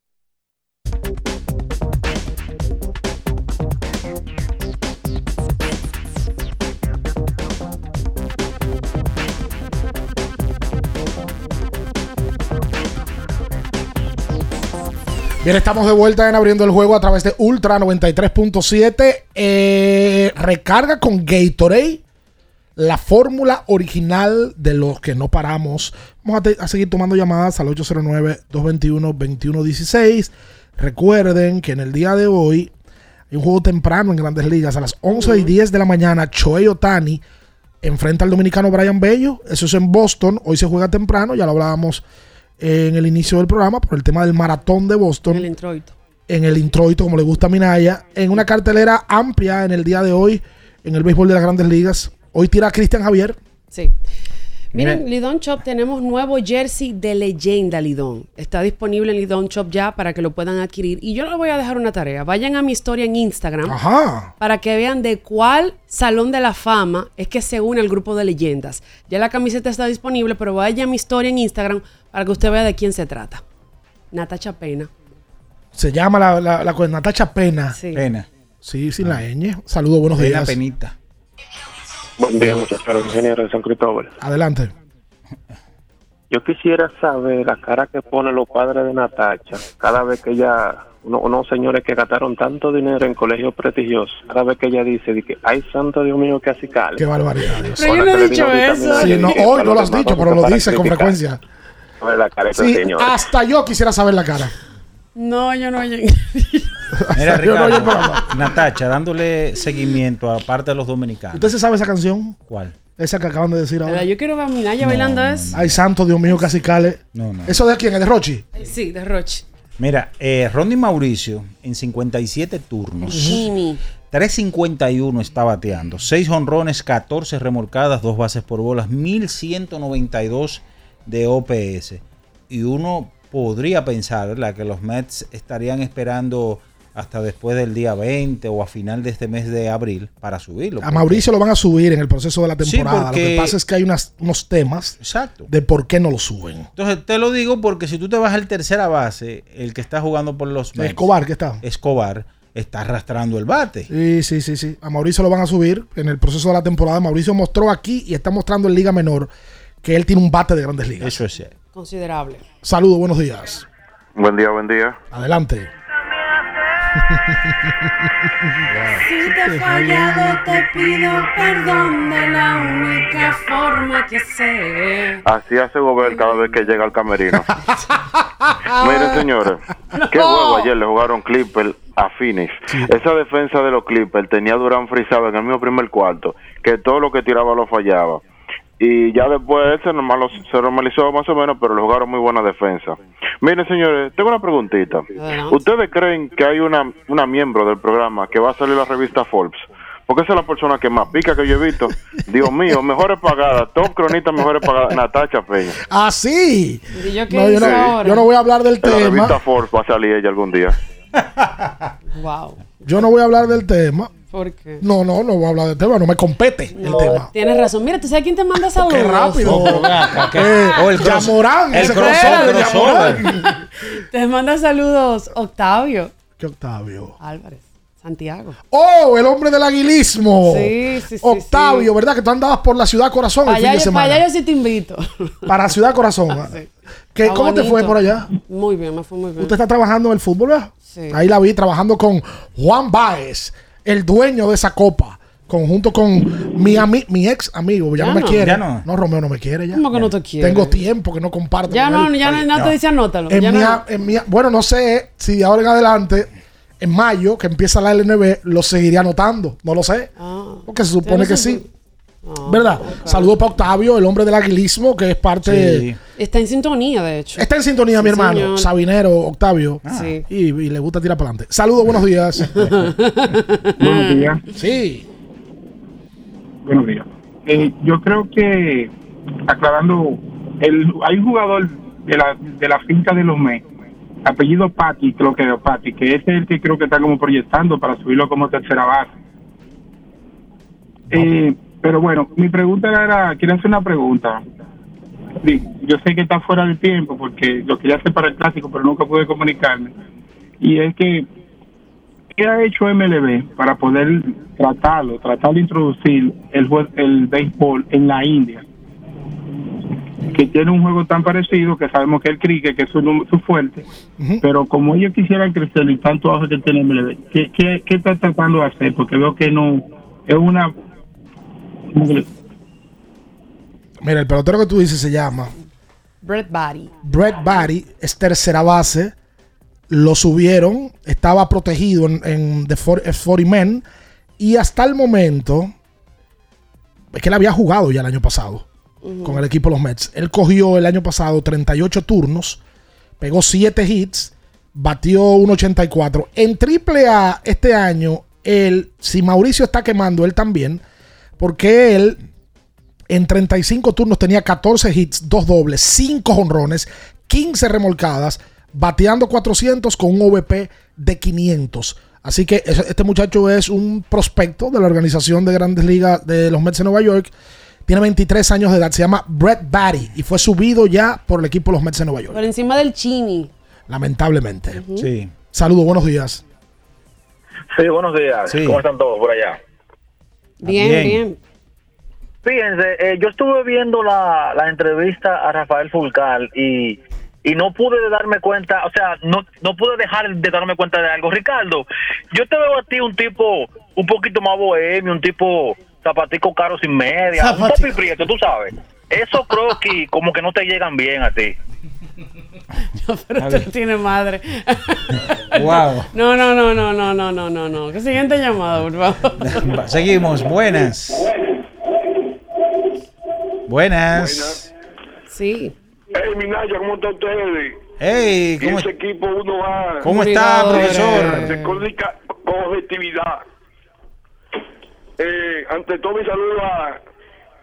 Bien, estamos de vuelta en abriendo el juego a través de Ultra 93.7. Eh, recarga con Gatorade la fórmula original de los que no paramos. Vamos a, a seguir tomando llamadas al 809-221-2116. Recuerden que en el día de hoy hay un juego temprano en Grandes Ligas. A las 11 y 10 de la mañana, Choey Otani enfrenta al dominicano Brian Bello. Eso es en Boston. Hoy se juega temprano, ya lo hablábamos en el inicio del programa por el tema del maratón de Boston. El introito. En el introito, como le gusta a Minaya. En una cartelera amplia en el día de hoy, en el béisbol de las grandes ligas. Hoy tira Cristian Javier. Sí. Miren, Lidón Shop tenemos nuevo jersey de leyenda Lidón. Está disponible en Lidón Shop ya para que lo puedan adquirir. Y yo les voy a dejar una tarea. Vayan a mi historia en Instagram Ajá. para que vean de cuál salón de la fama es que se une el grupo de leyendas. Ya la camiseta está disponible, pero vaya a mi historia en Instagram para que usted vea de quién se trata. Natacha Pena. Se llama la, la, la Natacha Pena. Sí. Pena. Sí, sin la ñ. Saludos, buenos Pena, días. penita. Buen día, muchachos. Ingeniero de San Cristóbal. Adelante. Yo quisiera saber la cara que ponen los padres de Natacha cada vez que ella, uno- unos señores que gastaron tanto dinero en colegios prestigiosos, cada vez que ella dice, de que, ay, santo Dios mío, que así cale. Qué barbaridad. Dios. Pero yo no he dicho eso. Sí, no, hoy no lo has dicho, pero lo dices con frecuencia. La cara esos Sí, hasta yo quisiera saber la cara. No, yo no. Mira, no Ricardo. Natacha, dándole seguimiento a parte de los dominicanos. ¿Usted se sabe esa canción? ¿Cuál? Esa que acaban de decir ahora. Yo quiero ver a Minaya bailando eso. Ay, santo Dios mío, casi cale. No, no. ¿Eso de quién? ¿Es de Rochi? Sí, de Roche. Mira, eh, Ronnie Mauricio en 57 turnos. Jimmy. 351 está bateando. 6 honrones, 14 remolcadas, 2 bases por bolas, 1192 de OPS. Y uno podría pensar, ¿verdad?, que los Mets estarían esperando hasta después del día 20 o a final de este mes de abril para subirlo. A Mauricio lo van a subir en el proceso de la Sí, temporada. Lo que pasa es que hay unas, unos temas Exacto. de por qué no lo suben. Entonces te lo digo porque si tú te vas al tercera base, el que está jugando por los Mets, Escobar, ¿qué está? Escobar, está arrastrando el bate. Sí, sí, sí, sí. A Mauricio lo van a subir en el proceso de la temporada. Mauricio mostró aquí y está mostrando en Liga Menor que él tiene un bate de grandes ligas. Eso es cierto. Considerable. Saludos, buenos días. Buen día, buen día. Adelante. Si te he fallado, te pido perdón de la única forma que sé. Así hace Gobert cada vez que llega al camerino. Miren, señores, qué juego ayer le jugaron Clippers a Phoenix. Esa defensa de los Clippers tenía Durán frisado en el mismo primer cuarto, que todo lo que tiraba lo fallaba. Y ya después se, normalo- se normalizó más o menos, pero le jugaron muy buena defensa. Miren, señores, tengo una preguntita. ¿Ustedes creen que hay una, una miembro del programa que va a salir la revista Forbes? Porque esa es la persona que más pica que yo he visto. Dios mío, mejores pagadas, top cronista, mejores pagadas, Natacha Peña. Ah, sí. ¿Y yo qué No, yo, hice no, ahora? yo no voy a hablar del En la tema. revista Forbes va a salir ella algún día. Wow. Yo no voy a hablar del tema. ¿Por qué? No, no, no voy a hablar del tema. No me compete el tema. Tienes razón. Mira, ¿tú sabes quién te manda saludos? Qué rápido. Oh, acá, que- Eh, oh, el Yamorán, el crossover. Te manda saludos Octavio ¿Qué Octavio? Álvarez, Santiago. Oh, el hombre del aguilismo. Sí, sí, sí, Octavio, ¿verdad? Que tú andabas por la ciudad corazón el fin de yo- para semana. allá yo sí te invito. Para Ciudad Corazón. ¿ah? ¿Qué- Está ¿Cómo te fue por allá? Muy bien, me fue muy bien. Usted está trabajando en el fútbol, ¿verdad? Sí. Ahí la vi trabajando con Juan Baez, el dueño de esa copa, conjunto con mi, ami- mi ex amigo. Ya, Ya no me no. quiere. Ya no. no. Romeo no me quiere ya. ¿Cómo que no te quiere? Tengo tiempo que no comparto. Ya no, ya no, no te dice anótalo. En ya mi- no. en mi- bueno, no sé si de ahora en adelante, en mayo, que empieza la LNB, lo seguiré anotando. No lo sé. Ah. Porque se supone que Tienes sí. ¿Verdad? Saludos para Octavio, el hombre del aguilismo, que es parte. Está en sintonía, de hecho. Está en sintonía, Sí, mi hermano, señor. Sabinero, Octavio. Sí. Y, y le gusta tirar para adelante. Saludos, buenos días. Buenos días. Sí. Buenos días. Eh, yo creo que, aclarando, el, hay un jugador de la, de la finca de los MES, apellido Patti, creo que es Patti, que ese es el que creo que está como proyectando para subirlo como tercera base. Eh, pero bueno, mi pregunta era, quiero hacer una pregunta. Sí, yo sé que está fuera del tiempo porque lo quería hacer para el clásico, pero nunca pude comunicarme. Y es que, ¿qué ha hecho MLB para poder tratarlo, tratar de introducir el, el béisbol en la India? Que tiene un juego tan parecido que sabemos que el cricket, que es su, su fuerte, pero como ellos quisieran crecer y tanto auge que tiene MLB, ¿qué, qué, qué está tratando de hacer? Porque veo que no, es una... Mira, el pelotero que tú dices se llama Brett Body. Brett Barry, es tercera base. Lo subieron, estaba protegido en, en The 40, F40 Men. Y hasta el momento, es que él había jugado ya el año pasado con el equipo de los Mets. Él cogió el año pasado 38 turnos, pegó 7 hits, batió 1.84. En triple A este año, él, si Mauricio está quemando, él también, porque él en 35 turnos tenía 14 hits, 2 dobles, 5 jonrones, 15 remolcadas, bateando 400 con un OVP de 500. Así que este muchacho es un prospecto de la organización de grandes ligas de los Mets de Nueva York. Tiene 23 años de edad, se llama Brett Batty y fue subido ya por el equipo de los Mets de Nueva York, Por encima del Chini. lamentablemente. Sí. Saludos, buenos días. Sí, buenos días. Sí. ¿Cómo están todos por allá? Bien, Bien. bien. Fíjense, eh, yo estuve viendo la, la entrevista a Rafael Fulcal y, y no pude darme cuenta, o sea, no, no pude dejar de darme cuenta de algo. Ricardo, yo te veo a ti un tipo un poquito más bohemio, un tipo zapatico caro sin media, un topi prieto, tú sabes. Esos croquis como que no te llegan bien a ti. Pero tú no tienes madre. Wow. No, no, no, no, no, no, no, no, no. ¿Qué siguiente llamada, por favor? Seguimos, buenas. Buenas. Sí. Hey, Minaya, ¿cómo están ustedes? Hey, ¿cómo, ese equipo uno va... ¿Cómo está, profesor? Con objetividad. Eh, ante todo, mi saludo a,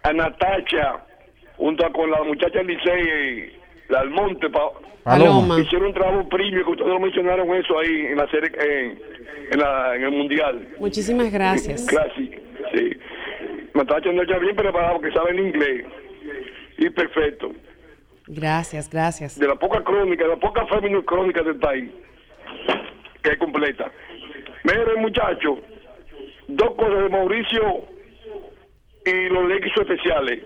a Natacha, junto con la muchacha Licey, la Almonte, pa, Paloma. hicieron un trabajo premio, que ustedes lo mencionaron eso ahí en la serie, en, en, la, en el Mundial. Muchísimas gracias. Classic, sí. Natacha no está bien preparada porque sabe el inglés. Y perfecto. Gracias, gracias. de la poca crónica, de la poca féminas crónica del país, que es completa. Miren, muchachos, dos cosas de Mauricio y los lequis especiales.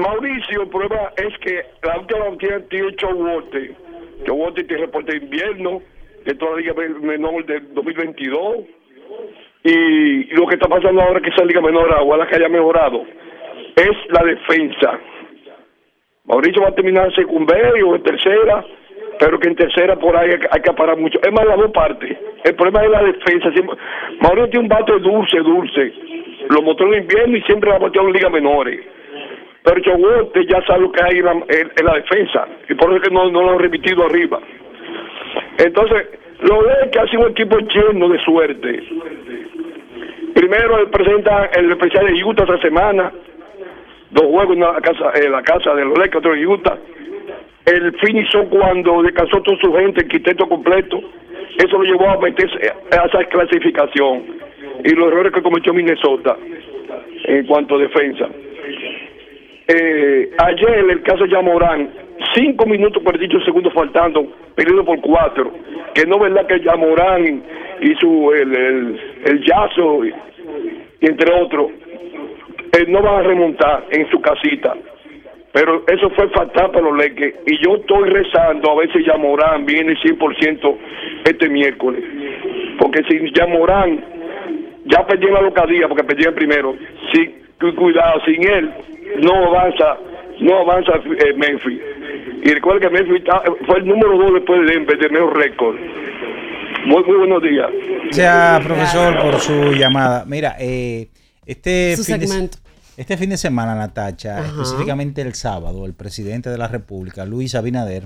Mauricio, el problema es que la última tiene tiene Chowote. Chowote tiene reporte de invierno, de toda la liga menor del 2022. Y lo que está pasando ahora es que esa liga menor, ojalá que haya mejorado, es la defensa. Mauricio va a terminar en secundaria o en tercera, pero que en tercera por ahí hay, que- que parar mucho. Es más, las dos partes. El problema es la defensa. Mauricio tiene un bate dulce, dulce. Lo mostró en invierno y siempre la bateó en ligas menores. Pero Chowote ya sabe lo que hay en la, en- en la defensa. Y por eso es que no, lo han repetido arriba. Entonces, lo de que ha sido un equipo lleno de suerte. Primero él presenta el especial de Utah esta semana, dos juegos en la casa, en la casa de los Lakers, otro en Utah. El finishó cuando descansó toda su gente, el quinteto completo. eso lo llevó a meterse a esa clasificación y los errores que cometió Minnesota en cuanto a defensa. Eh, ayer el caso Yamorán, cinco minutos por dicho segundos faltando, perdido por cuatro. Que no es verdad que Yamorán y su el, el, el Yazo y, entre otros eh, no van a remontar en su casita. Pero eso fue fatal para los Leques. Y yo estoy rezando a ver si Yamorán viene 100% este miércoles. Porque si Yamorán ya perdió la localía, porque perdió el primero, sí, cu- cuidado, sin él no avanza no avanza eh, Memphis. Y recuerda que Memphis está- fue el número dos después de Denver, de mejor récord. Muy, muy buenos días. Gracias, profesor, por su llamada. Mira, eh, este, Su fin de, este fin de semana, Natacha, Ajá. específicamente el sábado, el presidente de la República, Luis Abinader,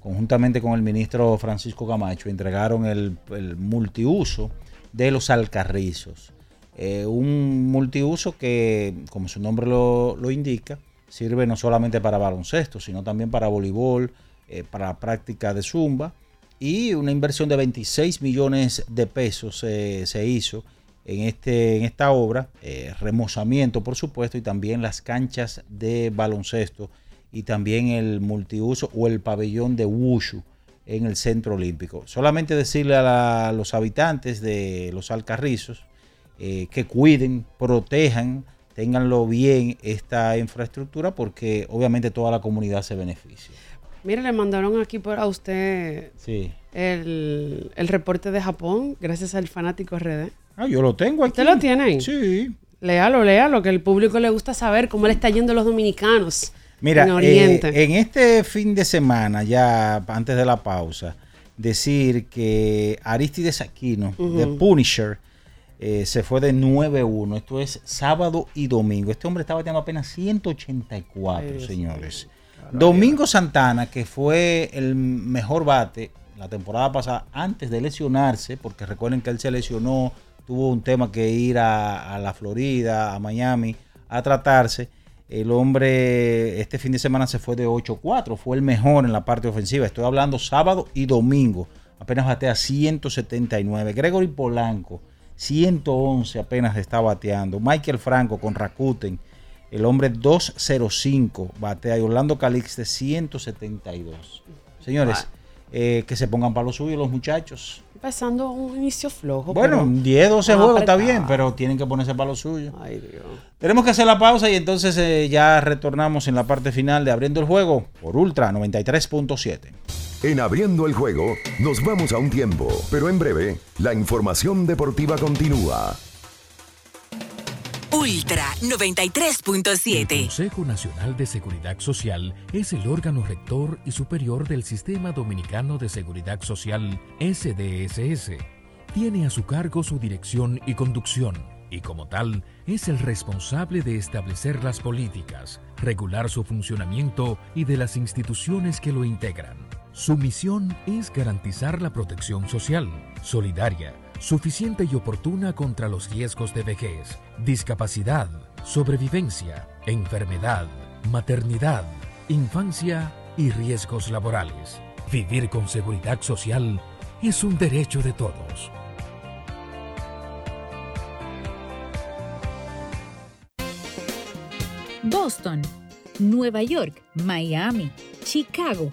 conjuntamente con el ministro Francisco Camacho, entregaron el, el multiuso de los alcarrizos. Eh, un multiuso que, como su nombre lo, indica, sirve no solamente para baloncesto, sino también para voleibol, eh, para la práctica de zumba y una inversión de 26 millones de pesos eh, se hizo en, este, en esta obra, remozamiento por supuesto y también las canchas de baloncesto y también el multiuso o el pabellón de Wushu en el Centro Olímpico. Solamente decirle a los habitantes de los Alcarrizos eh, que cuiden, protejan, tenganlo bien esta infraestructura porque obviamente toda la comunidad se beneficia. Mire, le mandaron aquí por a usted Sí. el, el reporte de Japón, gracias al fanático RD. Ah, yo lo tengo aquí. ¿Usted lo tiene ahí? Sí. Léalo, léalo, que el público le gusta saber cómo le está yendo a los dominicanos Mira, en Oriente. eh, en este fin de semana, ya antes de la pausa, decir que Aristides Aquino, de Ujú. Punisher, eh, se fue de 9-1. Esto es sábado y domingo. Este hombre estaba bateando apenas 184, Ay, Dios señores. Domingo Santana, que fue el mejor bate la temporada pasada antes de lesionarse, porque recuerden que él se lesionó, tuvo un tema que ir a, a la Florida, a Miami, a tratarse. El hombre este fin de semana se fue de 8-4, fue el mejor en la parte ofensiva. Estoy hablando sábado y domingo. Apenas batea 179. Gregory Polanco, 111 apenas está bateando. Michael Franco con Rakuten, el hombre 205 batea. Y Orlando Calixte 172. Señores, eh, que se pongan para lo suyo los muchachos. Empezando un inicio flojo. Bueno, pero 10, 12 van a juegos está bien, pero tienen que ponerse para lo suyo. Ay, Dios. Tenemos que hacer la pausa y entonces eh, ya retornamos en la parte final de Abriendo el Juego por Ultra 93.7. En Abriendo el Juego nos vamos a un tiempo, pero en breve la información deportiva continúa. Ultra 93.7. Consejo Nacional de Seguridad Social es el órgano rector y superior del Sistema Dominicano de Seguridad Social SDSS. Tiene a su cargo su dirección y conducción y como tal es el responsable de establecer las políticas, regular su funcionamiento y de las instituciones que lo integran. Su misión es garantizar la protección social, solidaria, suficiente y oportuna contra los riesgos de vejez, discapacidad, sobrevivencia, enfermedad, maternidad, infancia y riesgos laborales. Vivir con seguridad social es un derecho de todos. Boston, Nueva York, Miami, Chicago.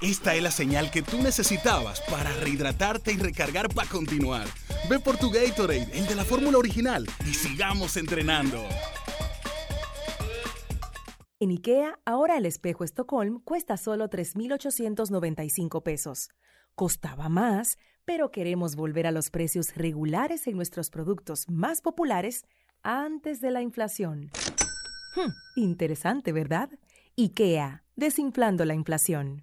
Esta es la señal que tú necesitabas para rehidratarte y recargar para continuar. Ve por tu Gatorade, el de la fórmula original, y sigamos entrenando. En IKEA, ahora el espejo Estocolm cuesta solo 3.895 pesos. Costaba más, pero queremos volver a los precios regulares en nuestros productos más populares antes de la inflación. Hmm, interesante, ¿verdad? IKEA, desinflando la inflación.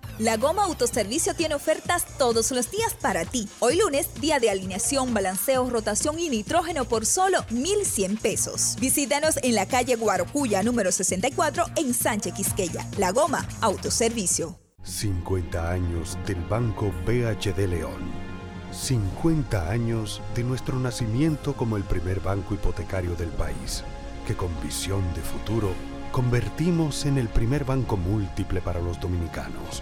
La Goma Autoservicio tiene ofertas todos los días para ti. Hoy lunes, día de alineación, balanceo, rotación y nitrógeno por solo 1,100 pesos. Visítanos en la calle Guarocuya, número 64, en Sánchez Quisqueya. La Goma Autoservicio. 50 años del Banco BHD León. 50 años de nuestro nacimiento como el primer banco hipotecario del país, que con visión de futuro convertimos en el primer banco múltiple para los dominicanos.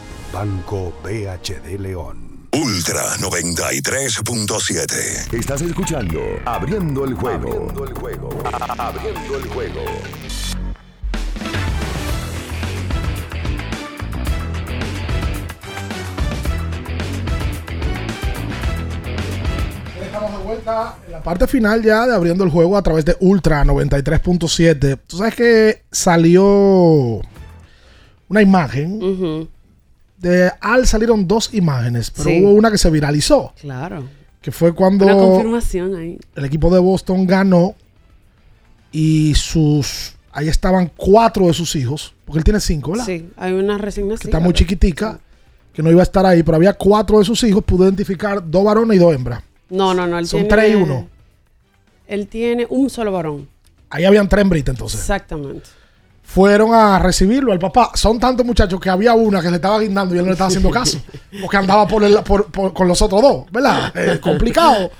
Banco BHD León. Ultra 93.7. Estás escuchando Abriendo el juego. Abriendo el juego. Abriendo el juego. Estamos de vuelta en la parte final ya de abriendo el juego a través de Ultra 93.7. Tú sabes que salió una imagen. De Al salieron dos imágenes, pero Sí. hubo una que se viralizó. Claro. Que fue cuando Una confirmación ahí. el equipo de Boston ganó y sus ahí estaban cuatro de sus hijos, porque él tiene cinco, ¿verdad? Sí, hay una resignación. Que está muy chiquitica, que no iba a estar ahí, pero había cuatro de sus hijos, pudo identificar dos varones y dos hembras. No, no, no. Él Son tiene, tres y uno. Él tiene un solo varón. Ahí habían tres hembritas entonces. Exactamente. Fueron a recibirlo al papá. Son tantos muchachos que había una que le estaba guindando y él no le estaba haciendo caso. Porque andaba por el- por- por- con los otros dos, ¿verdad? Eh, complicado.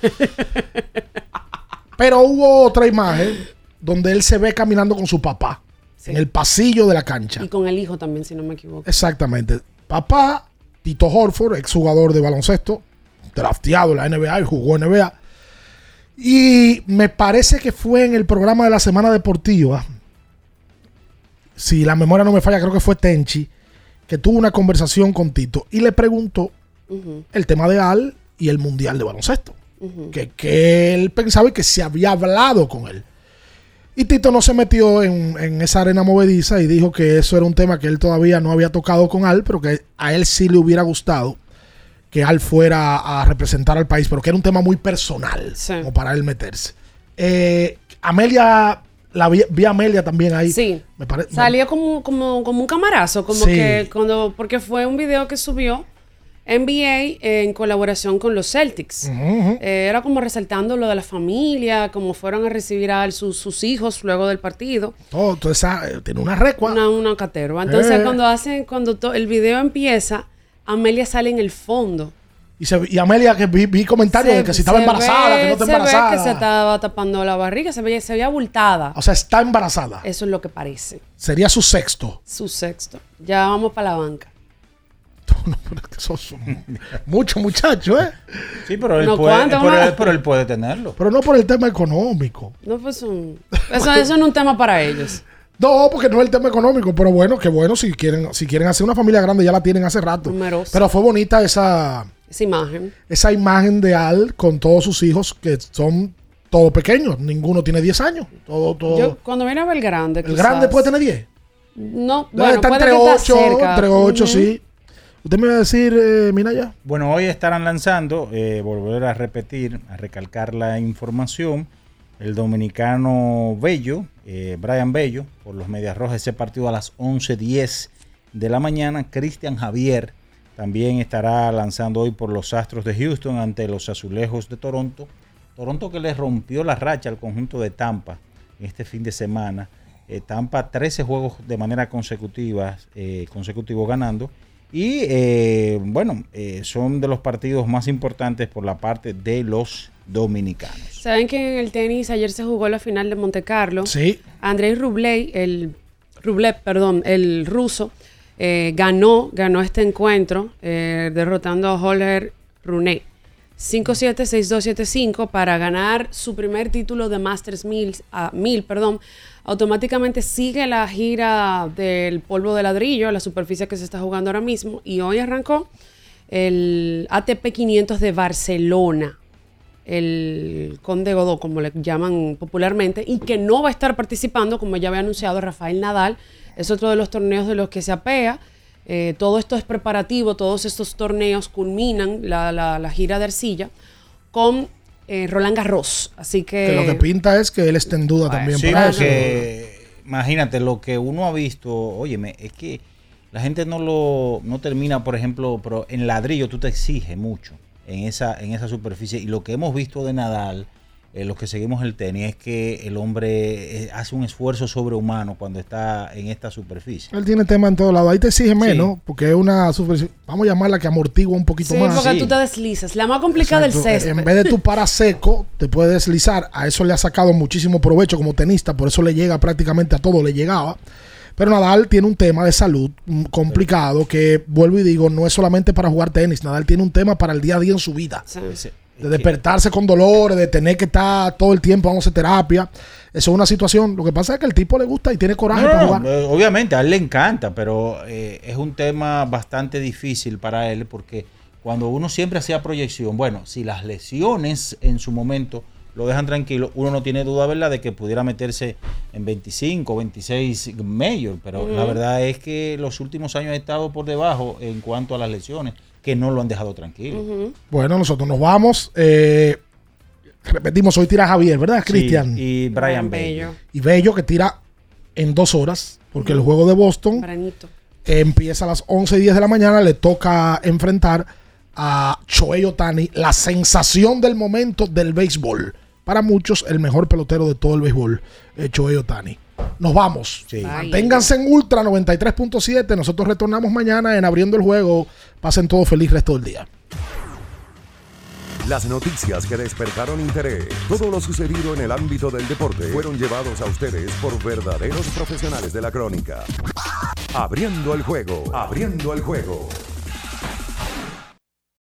Pero hubo otra imagen donde él se ve caminando con su papá en el pasillo de la cancha. Y con el hijo también, si no me equivoco. Exactamente. Papá, Tito Horford, exjugador de baloncesto, drafteado en la NBA y jugó en NBA. Y me parece que fue en el programa de la Semana Deportiva, si la memoria no me falla, creo que fue Tenchi, que tuvo una conversación con Tito y le preguntó el tema de Al y el Mundial de Baloncesto. Que, que él pensaba y que se había hablado con él. Y Tito no se metió en, en esa arena movediza y dijo que eso era un tema que él todavía no había tocado con Al, pero que a él sí le hubiera gustado que Al fuera a representar al país, pero que era un tema muy personal, como para él meterse. Eh, Amelia, la vi, vi a Amelia también ahí. Sí. Me parece. Salió como, como, como un camarazo, como Sí. que cuando, porque fue un video que subió NBA en colaboración con los Celtics. Eh, era como resaltando lo de la familia, como fueron a recibir a sus, sus hijos luego del partido. Todo, todo esa- eh, tiene una recua. Una, una caterva. Entonces, Eh. cuando hacen, cuando to- el video empieza, Amelia sale en el fondo. Y, se- y Amelia, que vi, vi comentarios de que si estaba embarazada, ve- que no está se ve que se estaba tapando la barriga, se veía, se veía abultada. O sea, está embarazada. Eso es lo que parece. Sería su sexto. Su sexto. Ya vamos para la banca. Sos mucho muchacho, ¿eh? Sí, pero él, No, puede, ¿cuánto pero, él- pero él puede tenerlo. Pero no por el tema económico. No, pues un- eso, eso no es un tema para ellos. No, porque no es el tema económico, pero bueno, que bueno, si quieren, si quieren hacer una familia grande, ya la tienen hace rato. Numerosa. Pero fue bonita esa, Esa imagen. esa imagen de Al con todos sus hijos que son todos pequeños. Ninguno tiene 10 años. Todo, todo. Yo, cuando viene a ver el grande. el quizás- grande puede tener 10. No, Debe bueno, estar puede entre que esté 8, cerca. entre 8, Ujú. sí. ¿Usted me va a decir, eh, Minaya? Bueno, hoy estarán lanzando, eh, volver a repetir, a recalcar la información, el dominicano Bello, eh, Brian Bello, por los Medias Rojas, ese partido a las 11.10 de la mañana. Cristian Javier también estará lanzando hoy por los Astros de Houston ante los Azulejos de Toronto. Toronto que le rompió la racha al conjunto de Tampa este fin de semana. Eh, Tampa 13 juegos de manera consecutiva, eh, consecutivo ganando. Y eh, bueno, eh, son de los partidos más importantes por la parte de los dominicanos. Saben que en el tenis ayer se jugó la final de Monte Carlo. Sí. Andrei Rublev, el Rublev, perdón, el ruso, eh, ganó, ganó este encuentro eh, derrotando a Holger Rune 5-7-6-2-7-5 para ganar su primer título de Masters 1000, a 1000, perdón. Automáticamente sigue la gira del polvo de ladrillo, la superficie que se está jugando ahora mismo, y hoy arrancó el ATP 500 de Barcelona, el Conde Godó, como le llaman popularmente, y que no va a estar participando, como ya había anunciado Rafael Nadal. Es otro de los torneos de los que se apea. Eh, todo esto es preparativo, todos estos torneos culminan la, la- la gira de arcilla con eh, Roland Garros. Así que. Que lo que pinta es que él está en duda también Sí, para eso. imagínate lo que uno ha visto, óyeme, es que la gente no lo no termina, por ejemplo, pero en ladrillo tú te exiges mucho en esa en esa superficie y lo que hemos visto de Nadal, eh, los que seguimos el tenis es que el hombre eh, hace un esfuerzo sobrehumano cuando está en esta superficie. Él tiene tema en todos lados. Ahí te exige menos, porque es una superficie, vamos a llamarla que amortigua un poquito Sí, más. porque tú te deslizas. La más complicada del césped. En vez de tu para seco, te puedes deslizar. A eso le ha sacado muchísimo provecho como tenista, por eso le llega prácticamente a todo, le llegaba. Pero Nadal tiene un tema de salud mm, complicado que, vuelvo y digo, no es solamente para jugar tenis. Nadal tiene un tema para el día a día en su vida. De despertarse con dolores, de tener que estar todo el tiempo dándose terapia. Eso es una situación. Lo que pasa es que el tipo le gusta y tiene coraje No, para jugar. obviamente a él le encanta, pero eh, es un tema bastante difícil para él porque cuando uno siempre hacía proyección, bueno, si las lesiones en su momento lo dejan tranquilo, uno no tiene duda, ¿verdad?, de que pudiera meterse en 25, 26 mayor, pero la verdad es que los últimos años ha estado por debajo en cuanto a las lesiones, que no lo han dejado tranquilo. Bueno, nosotros nos vamos. Eh, repetimos, hoy tira Javier, ¿verdad, Sí, Cristian? y Brian Bello. Y Bello que tira en dos horas, porque el juego de Boston empieza a las 11 y 10 de la mañana, le toca enfrentar a Shohei Otani, la sensación del momento del béisbol. Para muchos, el mejor pelotero de todo el béisbol, Shohei Otani. Nos vamos. Manténganse en Ultra 93.7. Nosotros retornamos mañana en Abriendo el Juego. Pasen todo feliz resto del día. Las noticias que despertaron interés, todo lo sucedido en el ámbito del deporte, fueron llevados a ustedes por verdaderos profesionales de la crónica. Abriendo el juego, abriendo el juego.